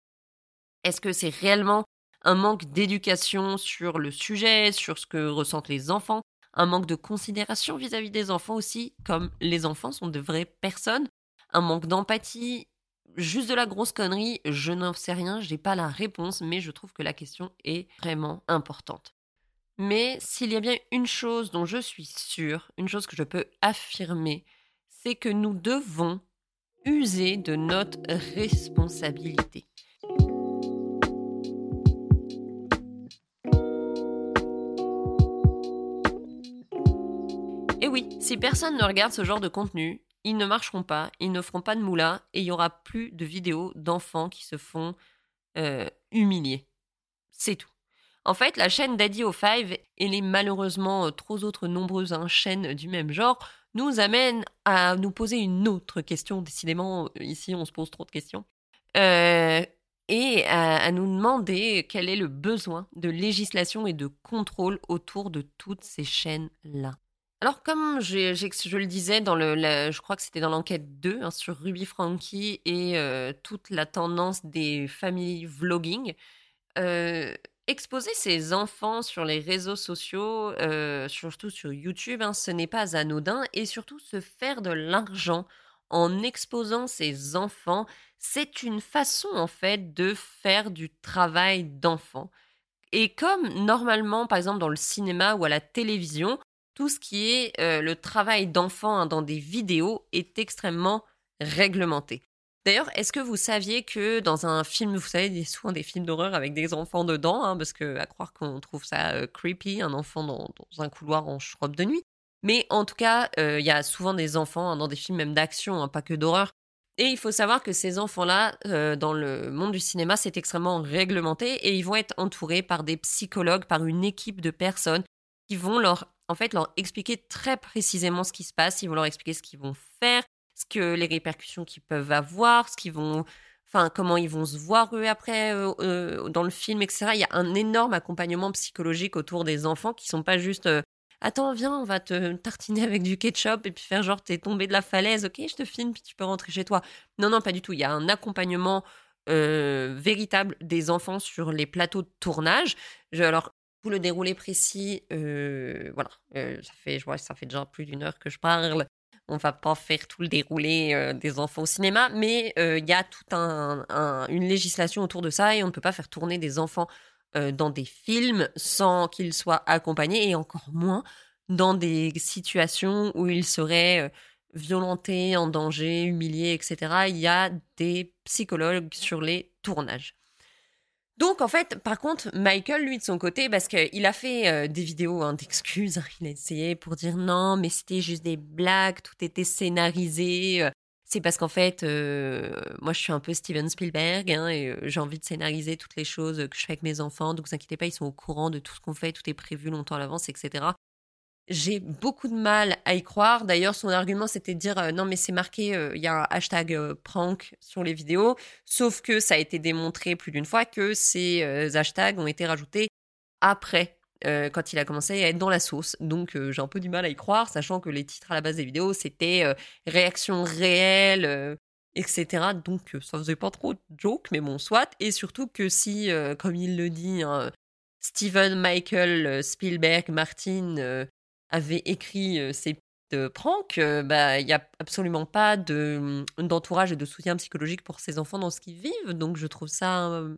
Est-ce que c'est réellement un manque d'éducation sur le sujet, sur ce que ressentent les enfants, un manque de considération vis-à-vis -vis des enfants aussi, comme les enfants sont de vraies personnes, un manque d'empathie juste de la grosse connerie, je n'en sais rien, je n'ai pas la réponse, mais je trouve que la question est vraiment importante. Mais s'il y a bien une chose dont je suis sûre, une chose que je peux affirmer, c'est que nous devons user de notre responsabilité. Si personne ne regarde ce genre de contenu, ils ne marcheront pas, ils ne feront pas de moula et il y aura plus de vidéos d'enfants qui se font euh, humilier. C'est tout. En fait, la chaîne Daddy o Five et les malheureusement euh, trop autres nombreuses hein, chaînes du même genre nous amènent à nous poser une autre question. Décidément, ici, on se pose trop de questions. Euh, et à, nous demander quel est le besoin de législation et de contrôle autour de toutes ces chaînes-là. Alors, comme je le disais dans le, je crois que c'était dans l'enquête 2 hein, sur Ruby Frankie et euh, toute la tendance des familles vlogging, euh, exposer ses enfants sur les réseaux sociaux, euh, surtout sur YouTube, hein, ce n'est pas anodin et surtout se faire de l'argent en exposant ses enfants, c'est une façon en fait de faire du travail d'enfant. Et comme normalement, par exemple dans le cinéma ou à la télévision, tout ce qui est euh, le travail d'enfant hein, dans des vidéos est extrêmement réglementé. D'ailleurs, est-ce que vous saviez que dans un film, vous savez, il y a souvent des films d'horreur avec des enfants dedans, hein, parce que à croire qu'on trouve ça euh, creepy, un enfant dans, un couloir en robe de nuit. Mais en tout cas, euh, il y a souvent des enfants hein, dans des films même d'action, pas que d'horreur. Et il faut savoir que ces enfants-là, dans le monde du cinéma, c'est extrêmement réglementé et ils vont être entourés par des psychologues, par une équipe de personnes qui vont leur, en fait, leur expliquer très précisément ce qui se passe. Ils vont leur expliquer ce qu'ils vont faire, ce que les répercussions qu'ils peuvent avoir, ce qu'ils vont, enfin, comment ils vont se voir eux après euh, dans le film, etc. Il y a un énorme accompagnement psychologique autour des enfants qui sont pas juste Attends, viens, on va te tartiner avec du ketchup et puis faire genre t'es tombé de la falaise, ok, je te filme, puis tu peux rentrer chez toi. Non, non, pas du tout. Il y a un accompagnement euh, véritable des enfants sur les plateaux de tournage. alors, le déroulé précis, euh, voilà, euh, ça fait, déjà plus d'une heure que je parle. On va pas faire tout le déroulé des enfants au cinéma, mais il y a toute une législation autour de ça et on ne peut pas faire tourner des enfants euh, dans des films sans qu'ils soient accompagnés et encore moins dans des situations où ils seraient euh, violentés, en danger, humiliés, etc. Il y a des psychologues sur les tournages. Donc en fait, par contre, Michael, lui, de son côté, parce qu'il a fait euh, des vidéos hein, d'excuses, il a essayé pour dire non, mais c'était juste des blagues, tout était scénarisé, c'est parce qu'en fait, euh, moi, je suis un peu Steven Spielberg hein, et euh, j'ai envie de scénariser toutes les choses que je fais avec mes enfants. Donc, vous inquiétez pas, ils sont au courant de tout ce qu'on fait, tout est prévu longtemps à l'avance, etc. J'ai beaucoup de mal à y croire. D'ailleurs, son argument, c'était de dire euh, non, mais c'est marqué, il y a un hashtag prank sur les vidéos. Sauf que ça a été démontré plus d'une fois que ces hashtags ont été rajoutés après euh, quand il a commencé à être dans la sauce. Donc euh, j'ai un peu du mal à y croire, sachant que les titres à la base des vidéos, c'était euh, réaction réelle, etc. Donc ça faisait pas trop de joke, mais bon, soit. Et surtout que si, comme il le dit, hein, Steven Michael Spielberg Martin avait écrit ces de pranks, bah il n'y a absolument pas de d'entourage et de soutien psychologique pour ces enfants dans ce qu'ils vivent. Donc je trouve ça un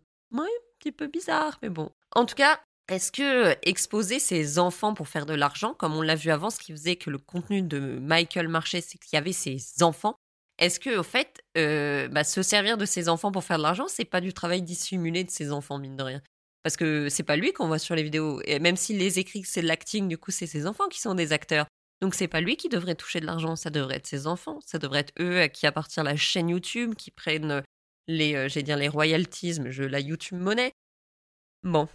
petit peu bizarre, mais bon. En tout cas, est-ce que exposer ses enfants pour faire de l'argent, comme on l'a vu avant, ce qui faisait que le contenu de Michael marchait, c'est qu'il y avait ses enfants. Est-ce que, au fait, bah, se servir de ses enfants pour faire de l'argent, c'est pas du travail dissimulé de ses enfants, mine de rien? Parce que c'est pas lui qu'on voit sur les vidéos. Et même s'il les écrit c'est de l'acting, du coup, c'est ses enfants qui sont des acteurs. Donc c'est pas lui qui devrait toucher de l'argent, ça devrait être ses enfants. Ça devrait être eux à qui appartient la chaîne YouTube, qui prennent les, euh, j'ai dire les royalties, je, la YouTube monnaie. Bon,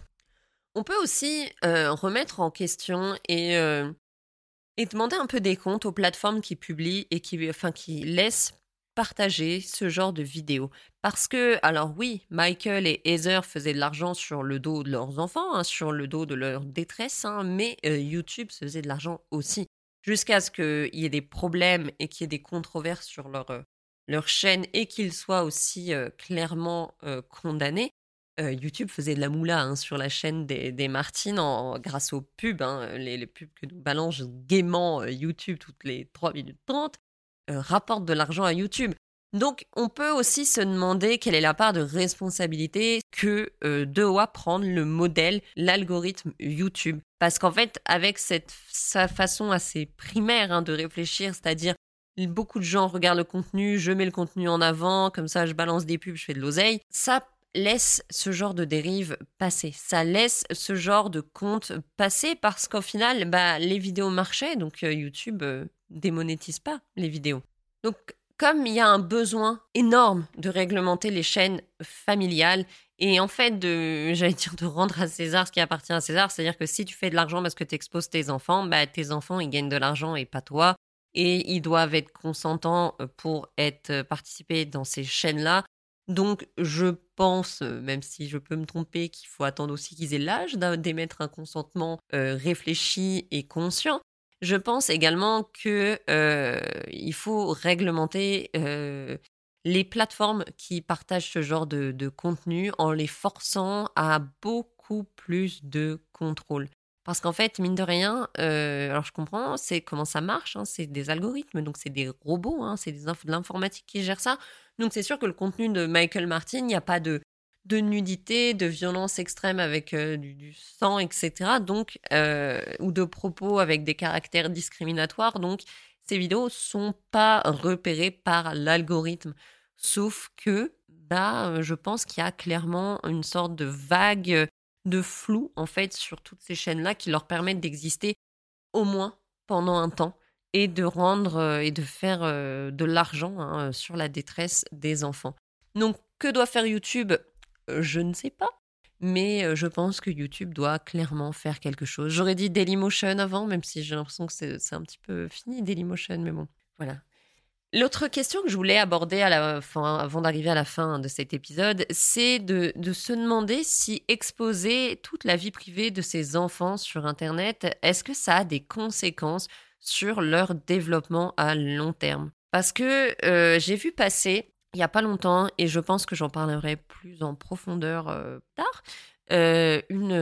on peut aussi euh, remettre en question et, euh, et demander un peu des comptes aux plateformes qui publient et qui, enfin, qui laissent partager ce genre de vidéos. Parce que, alors oui, Michael et Heather faisaient de l'argent sur le dos de leurs enfants, hein, sur le dos de leur détresse, hein, mais euh, YouTube se faisait de l'argent aussi. Jusqu'à ce qu'il y ait des problèmes et qu'il y ait des controverses sur leur, leur chaîne et qu'ils soient aussi clairement condamnés. Euh, YouTube faisait de la moula hein, sur la chaîne des, des Martines grâce aux pubs, les, pubs que nous balance gaiement euh, YouTube toutes les 3 minutes 30, euh, rapportent de l'argent à YouTube. Donc on peut aussi se demander quelle est la part de responsabilité que doit prendre le modèle, l'algorithme YouTube. Parce qu'en fait, avec cette sa façon assez primaire hein, de réfléchir, c'est-à-dire beaucoup de gens regardent le contenu, je mets le contenu en avant, comme ça je balance des pubs, je fais de l'oseille, ça laisse ce genre de dérive passer. Ça laisse ce genre de compte passer parce qu'au final, bah, les vidéos marchaient, donc euh, YouTube euh, démonétise pas les vidéos. Donc, comme il y a un besoin énorme de réglementer les chaînes familiales et en fait de, j'allais dire, de rendre à César ce qui appartient à César, c'est-à-dire que si tu fais de l'argent parce que tu exposes tes enfants, bah, tes enfants, ils gagnent de l'argent et pas toi. Et ils doivent être consentants euh, pour être participer dans ces chaînes-là. Donc, je pense, euh, même si je peux me tromper, qu'il faut attendre aussi qu'ils aient l'âge d'émettre un consentement euh, réfléchi et conscient. Je pense également que euh, faut réglementer les plateformes qui partagent ce genre de, contenu en les forçant à beaucoup plus de contrôle. Parce qu'en fait, mine de rien, alors je comprends, c'est comment ça marche, hein, c'est des algorithmes, donc c'est des robots, hein, c'est de l'informatique qui gère ça. Donc c'est sûr que le contenu de Michael Martin, il n'y a pas de, de nudité, de violence extrême avec euh, du, sang, etc. Donc, euh, ou de propos avec des caractères discriminatoires. Donc, ces vidéos sont pas repérées par l'algorithme. Sauf que, bah, je pense qu'il y a clairement une sorte de vague de flou, en fait, sur toutes ces chaînes-là qui leur permettent d'exister au moins pendant un temps et de rendre euh, et de faire euh, de l'argent hein, sur la détresse des enfants. Donc, que doit faire YouTube? Je ne sais pas. Mais euh, je pense que YouTube doit clairement faire quelque chose. J'aurais dit Dailymotion avant, même si j'ai l'impression que c'est un petit peu fini Dailymotion, mais bon, voilà. L'autre question que je voulais aborder à la fin, avant d'arriver à la fin de cet épisode, c'est de, de, se demander si exposer toute la vie privée de ses enfants sur Internet, est-ce que ça a des conséquences sur leur développement à long terme? Parce que euh, j'ai vu passer il n'y a pas longtemps, et je pense que j'en parlerai plus en profondeur euh, tard, euh, une,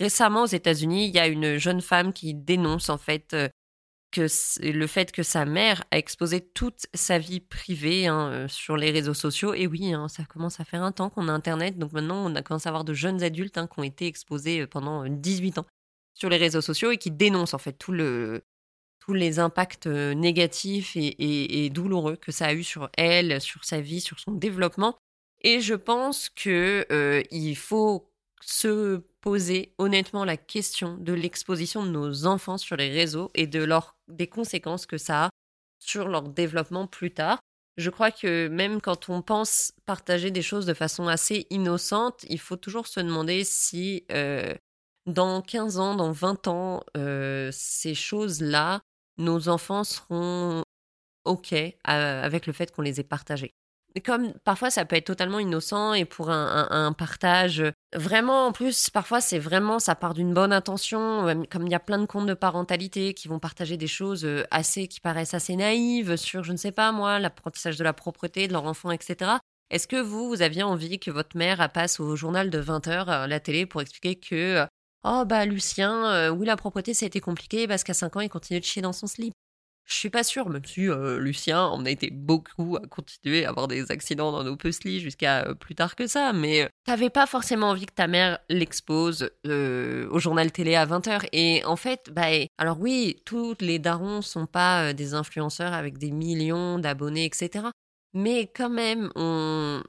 récemment aux États-Unis, il y a une jeune femme qui dénonce en fait que le fait que sa mère a exposé toute sa vie privée hein, sur les réseaux sociaux. Et oui, hein, ça commence à faire un temps qu'on a Internet, donc maintenant on a commencé à avoir de jeunes adultes hein, qui ont été exposés pendant 18 ans sur les réseaux sociaux et qui dénonce en fait tout le, tous les impacts euh, négatifs et, douloureux que ça a eu sur elle, sur sa vie, sur son développement. Et je pense que euh, il faut se poser honnêtement la question de l'exposition de nos enfants sur les réseaux et de leur, des conséquences que ça a sur leur développement plus tard. Je crois que même quand on pense partager des choses de façon assez innocente, il faut toujours se demander si euh, dans 15 ans, dans 20 ans, euh, ces choses-là, nos enfants seront OK avec le fait qu'on les ait partagées. comme parfois ça peut être totalement innocent et pour un, partage vraiment en plus parfois c'est vraiment ça part d'une bonne intention comme il y a plein de comptes de parentalité qui vont partager des choses euh, assez qui paraissent assez naïves sur je ne sais pas moi l'apprentissage de la propreté de leur enfant etc est-ce que vous, vous aviez envie que votre mère passe au journal de 20 h à la télé pour expliquer que Oh bah Lucien, euh, oui la propreté ça a été compliqué parce qu'à 5 ans il continue de chier dans son slip. Je suis pas sûre, même si euh, Lucien, on a été beaucoup à continuer à avoir des accidents dans nos puzzles jusqu'à euh, plus tard que ça, mais t'avais pas forcément envie que ta mère l'expose au journal télé à 20h. Et en fait, bah, alors oui, toutes les darons sont pas des influenceurs avec des millions d'abonnés, etc. Mais quand même, on,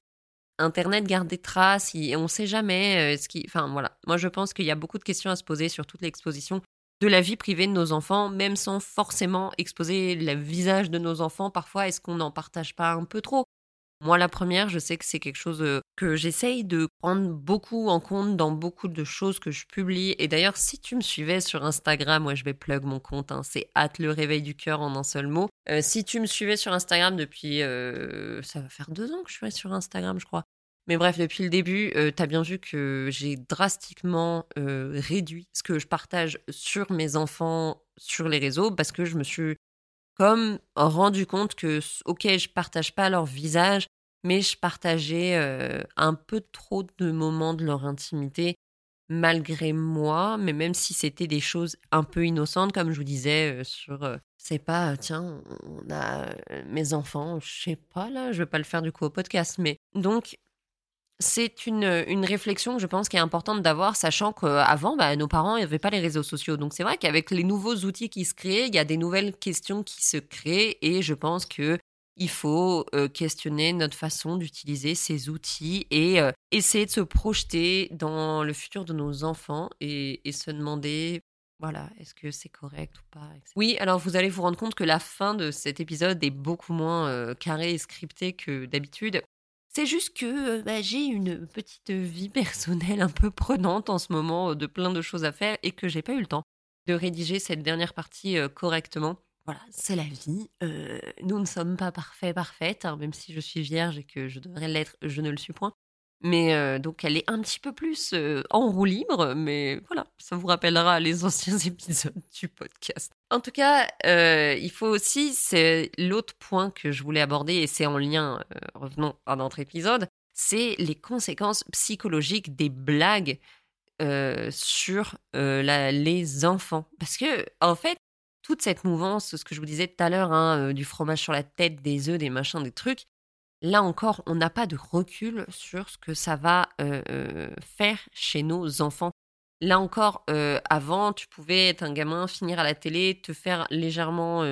Internet garde des traces on ne sait jamais euh, ce qui. Enfin voilà, moi je pense qu'il y a beaucoup de questions à se poser sur toute l'exposition de la vie privée de nos enfants, même sans forcément exposer le visage de nos enfants. Parfois, est-ce qu'on n'en partage pas un peu trop? Moi, la première, je sais que c'est quelque chose euh, que j'essaye de prendre beaucoup en compte dans beaucoup de choses que je publie. Et d'ailleurs, si tu me suivais sur Instagram, moi je vais plug mon compte, hein, c'est hâte le réveil du cœur en un seul mot. Euh, si tu me suivais sur Instagram depuis, ça va faire deux ans que je suis sur Instagram, je crois. Mais bref, depuis le début, euh, tu as bien vu que j'ai drastiquement euh, réduit ce que je partage sur mes enfants sur les réseaux parce que je me suis comme rendu compte que, ok, je partage pas leur visage, mais je partageais euh, un peu trop de moments de leur intimité malgré moi, mais même si c'était des choses un peu innocentes, comme je vous disais sur, c'est pas, tiens, on a mes enfants, je sais pas là, je vais pas le faire du coup au podcast, mais donc c'est une, une, réflexion que je pense qui est importante d'avoir, sachant qu'avant, bah, nos parents n'avaient pas les réseaux sociaux. Donc c'est vrai qu'avec les nouveaux outils qui se créent, il y a des nouvelles questions qui se créent et je pense qu'il il faut euh, questionner notre façon d'utiliser ces outils et euh, essayer de se projeter dans le futur de nos enfants et, se demander voilà, est-ce que c'est correct ou pas Oui, alors vous allez vous rendre compte que la fin de cet épisode est beaucoup moins euh, carré et scripté que d'habitude. C'est juste que bah, j'ai une petite vie personnelle un peu prenante en ce moment, de plein de choses à faire et que j'ai pas eu le temps de rédiger cette dernière partie correctement. Voilà, c'est la vie. nous ne sommes pas parfaits, parfaites, hein, même si je suis vierge et que je devrais l'être, je ne le suis point. Mais donc elle est un petit peu plus en roue libre, mais voilà, ça vous rappellera les anciens épisodes du podcast. En tout cas, il faut aussi, c'est l'autre point que je voulais aborder, et c'est en lien, revenons à notre épisode, c'est les conséquences psychologiques des blagues sur les enfants. Parce que, en fait, toute cette mouvance, ce que je vous disais tout à l'heure, hein, du fromage sur la tête, des œufs, des machins, des trucs, là encore, on n'a pas de recul sur ce que ça va faire chez nos enfants. Là encore, avant, tu pouvais être un gamin, finir à la télé, te faire légèrement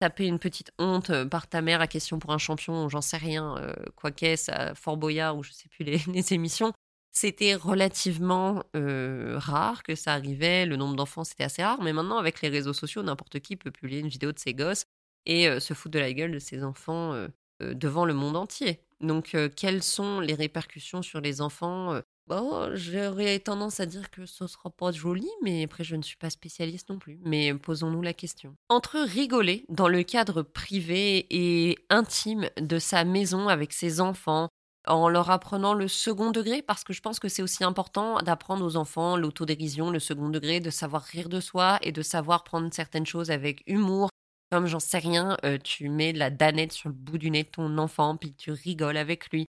taper une petite honte par ta mère à question pour un champion, j'en sais rien, quoi qu'est-ce, à Fort Boyard ou je sais plus les émissions. C'était relativement rare que ça arrivait, le nombre d'enfants c'était assez rare, mais maintenant avec les réseaux sociaux, n'importe qui peut publier une vidéo de ses gosses et se foutre de la gueule de ses enfants devant le monde entier. Donc quelles sont les répercussions sur les enfants Bon, j'aurais tendance à dire que ce sera pas joli, mais après je ne suis pas spécialiste non plus. Mais posons-nous la question. Entre rigoler dans le cadre privé et intime de sa maison avec ses enfants, en leur apprenant le second degré, parce que je pense que c'est aussi important d'apprendre aux enfants l'autodérision, le second degré, de savoir rire de soi et de savoir prendre certaines choses avec humour. Comme j'en sais rien, euh, tu mets la danette sur le bout du nez de ton enfant, puis tu rigoles avec lui.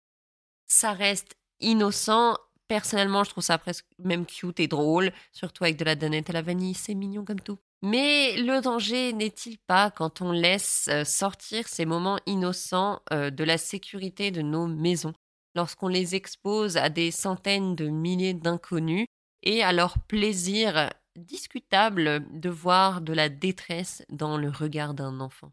Ça reste innocent. Personnellement, je trouve ça presque même cute et drôle, surtout avec de la danette à la vanille, c'est mignon comme tout. Mais le danger n'est-il pas quand on laisse euh, sortir ces moments innocents euh, de la sécurité de nos maisons, lorsqu'on les expose à des centaines de milliers d'inconnus et à leur plaisir discutable de voir de la détresse dans le regard d'un enfant.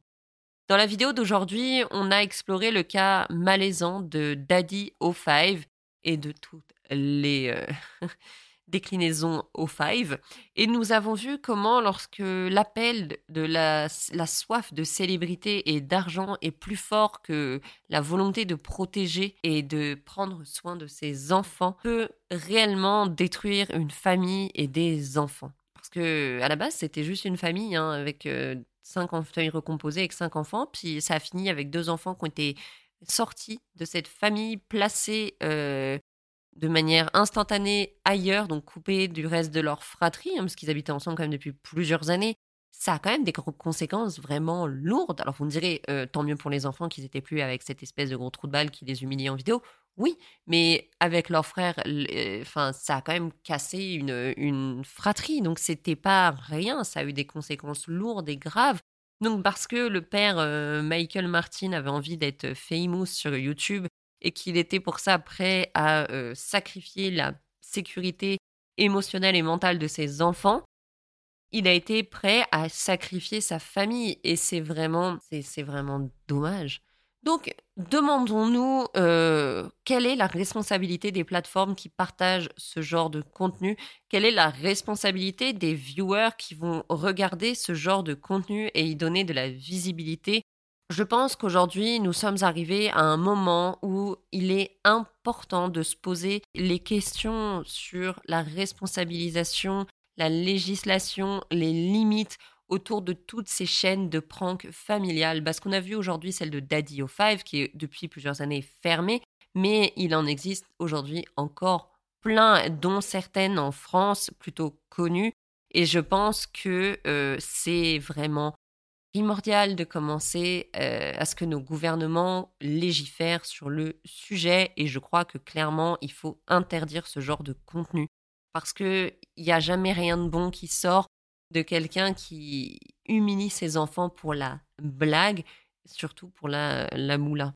Dans la vidéo d'aujourd'hui, on a exploré le cas malaisant de Daddy O5 et de toutes les... Euh, déclinaison au five. Et nous avons vu comment, lorsque l'appel de la, soif de célébrité et d'argent est plus fort que la volonté de protéger et de prendre soin de ses enfants, peut réellement détruire une famille et des enfants. Parce que à la base, c'était juste une famille hein, avec euh, cinq fauteuils recomposés avec cinq enfants, puis ça a fini avec deux enfants qui ont été sortis de cette famille placée euh, de manière instantanée ailleurs, donc coupés du reste de leur fratrie, hein, parce qu'ils habitaient ensemble quand même depuis plusieurs années, ça a quand même des conséquences vraiment lourdes. Alors vous me direz, euh, tant mieux pour les enfants qu'ils étaient plus avec cette espèce de gros trou de balle qui les humiliait en vidéo. Oui, mais avec leur frère, euh, ça a quand même cassé une, une fratrie, donc c'était pas rien. Ça a eu des conséquences lourdes et graves. Donc parce que le père euh, Michael Martin avait envie d'être famous sur YouTube et qu'il était pour ça prêt à sacrifier la sécurité émotionnelle et mentale de ses enfants, il a été prêt à sacrifier sa famille et c'est vraiment, c'est vraiment dommage. Donc, demandons-nous quelle est la responsabilité des plateformes qui partagent ce genre de contenu? Quelle est la responsabilité des viewers qui vont regarder ce genre de contenu et y donner de la visibilité je pense qu'aujourd'hui, nous sommes arrivés à un moment où il est important de se poser les questions sur la responsabilisation, la législation, les limites autour de toutes ces chaînes de prank familiales. Parce qu'on a vu aujourd'hui celle de Daddy O5 qui est depuis plusieurs années fermée, mais il en existe aujourd'hui encore plein, dont certaines en France plutôt connues. Et je pense que euh, c'est vraiment primordial de commencer euh, à ce que nos gouvernements légifèrent sur le sujet et je crois que clairement il faut interdire ce genre de contenu parce que il n'y a jamais rien de bon qui sort de quelqu'un qui humilie ses enfants pour la blague, surtout pour la, la moula.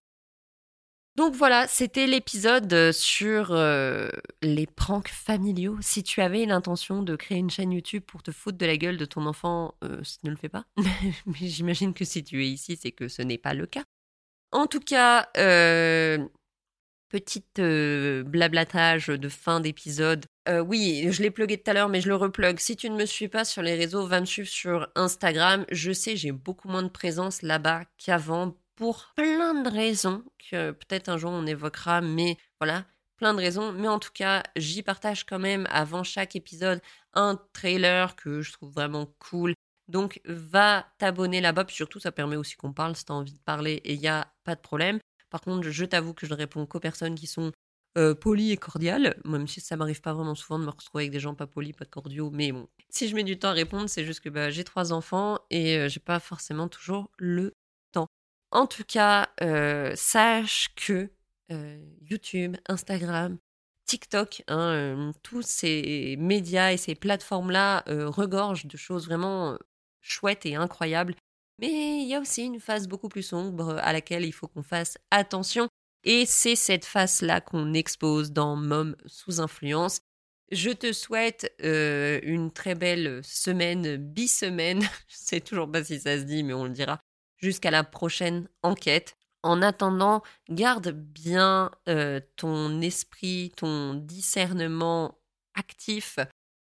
Donc voilà, c'était l'épisode euh, sur euh, les pranks familiaux. Si tu avais l'intention de créer une chaîne YouTube pour te foutre de la gueule de ton enfant, euh, ne le fais pas. Mais j'imagine que si tu es ici, c'est que ce n'est pas le cas. En tout cas, petite blablatage de fin d'épisode. Oui, je l'ai plugué tout à l'heure, mais je le replug. Si tu ne me suis pas sur les réseaux, va me suivre sur Instagram. Je sais, j'ai beaucoup moins de présence là-bas qu'avant pour plein de raisons que peut-être un jour on évoquera, mais voilà, plein de raisons. Mais en tout cas, j'y partage quand même avant chaque épisode un trailer que je trouve vraiment cool. Donc va t'abonner là-bas, puis surtout ça permet aussi qu'on parle si tu as envie de parler et il n'y a pas de problème. Par contre, je t'avoue que je ne réponds qu'aux personnes qui sont euh, polies et cordiales, même si ça m'arrive pas vraiment souvent de me retrouver avec des gens pas polis, pas cordiaux. Mais bon, si je mets du temps à répondre, c'est juste que bah, j'ai trois enfants et euh, j'ai pas forcément toujours le. En tout cas, euh, sache que YouTube, Instagram, TikTok, hein, tous ces médias et ces plateformes-là regorgent de choses vraiment chouettes et incroyables mais il y a aussi une phase beaucoup plus sombre à laquelle il faut qu'on fasse attention. Et c'est cette face-là qu'on expose dans Mom sous influence. Je te souhaite euh, une très belle semaine, bi-semaine. Je sais toujours pas si ça se dit, mais on le dira. Jusqu'à la prochaine enquête. En attendant, garde bien euh, ton esprit, ton discernement actif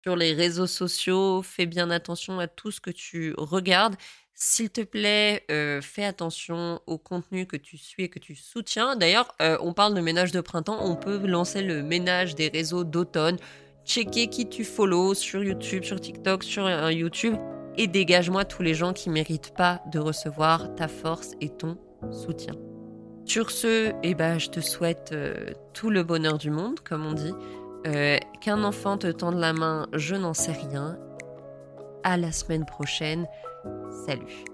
sur les réseaux sociaux. Fais bien attention à tout ce que tu regardes. S'il te plaît, euh, fais attention au contenu que tu suis et que tu soutiens. D'ailleurs, euh, on parle de ménage de printemps, on peut lancer le ménage des réseaux d'automne. Checker qui tu follow sur YouTube, sur TikTok, sur YouTube et dégage-moi tous les gens qui méritent pas de recevoir ta force et ton soutien. Sur ce, eh ben, je te souhaite euh, tout le bonheur du monde, comme on dit. Qu'un enfant te tende la main, je n'en sais rien. À la semaine prochaine. Salut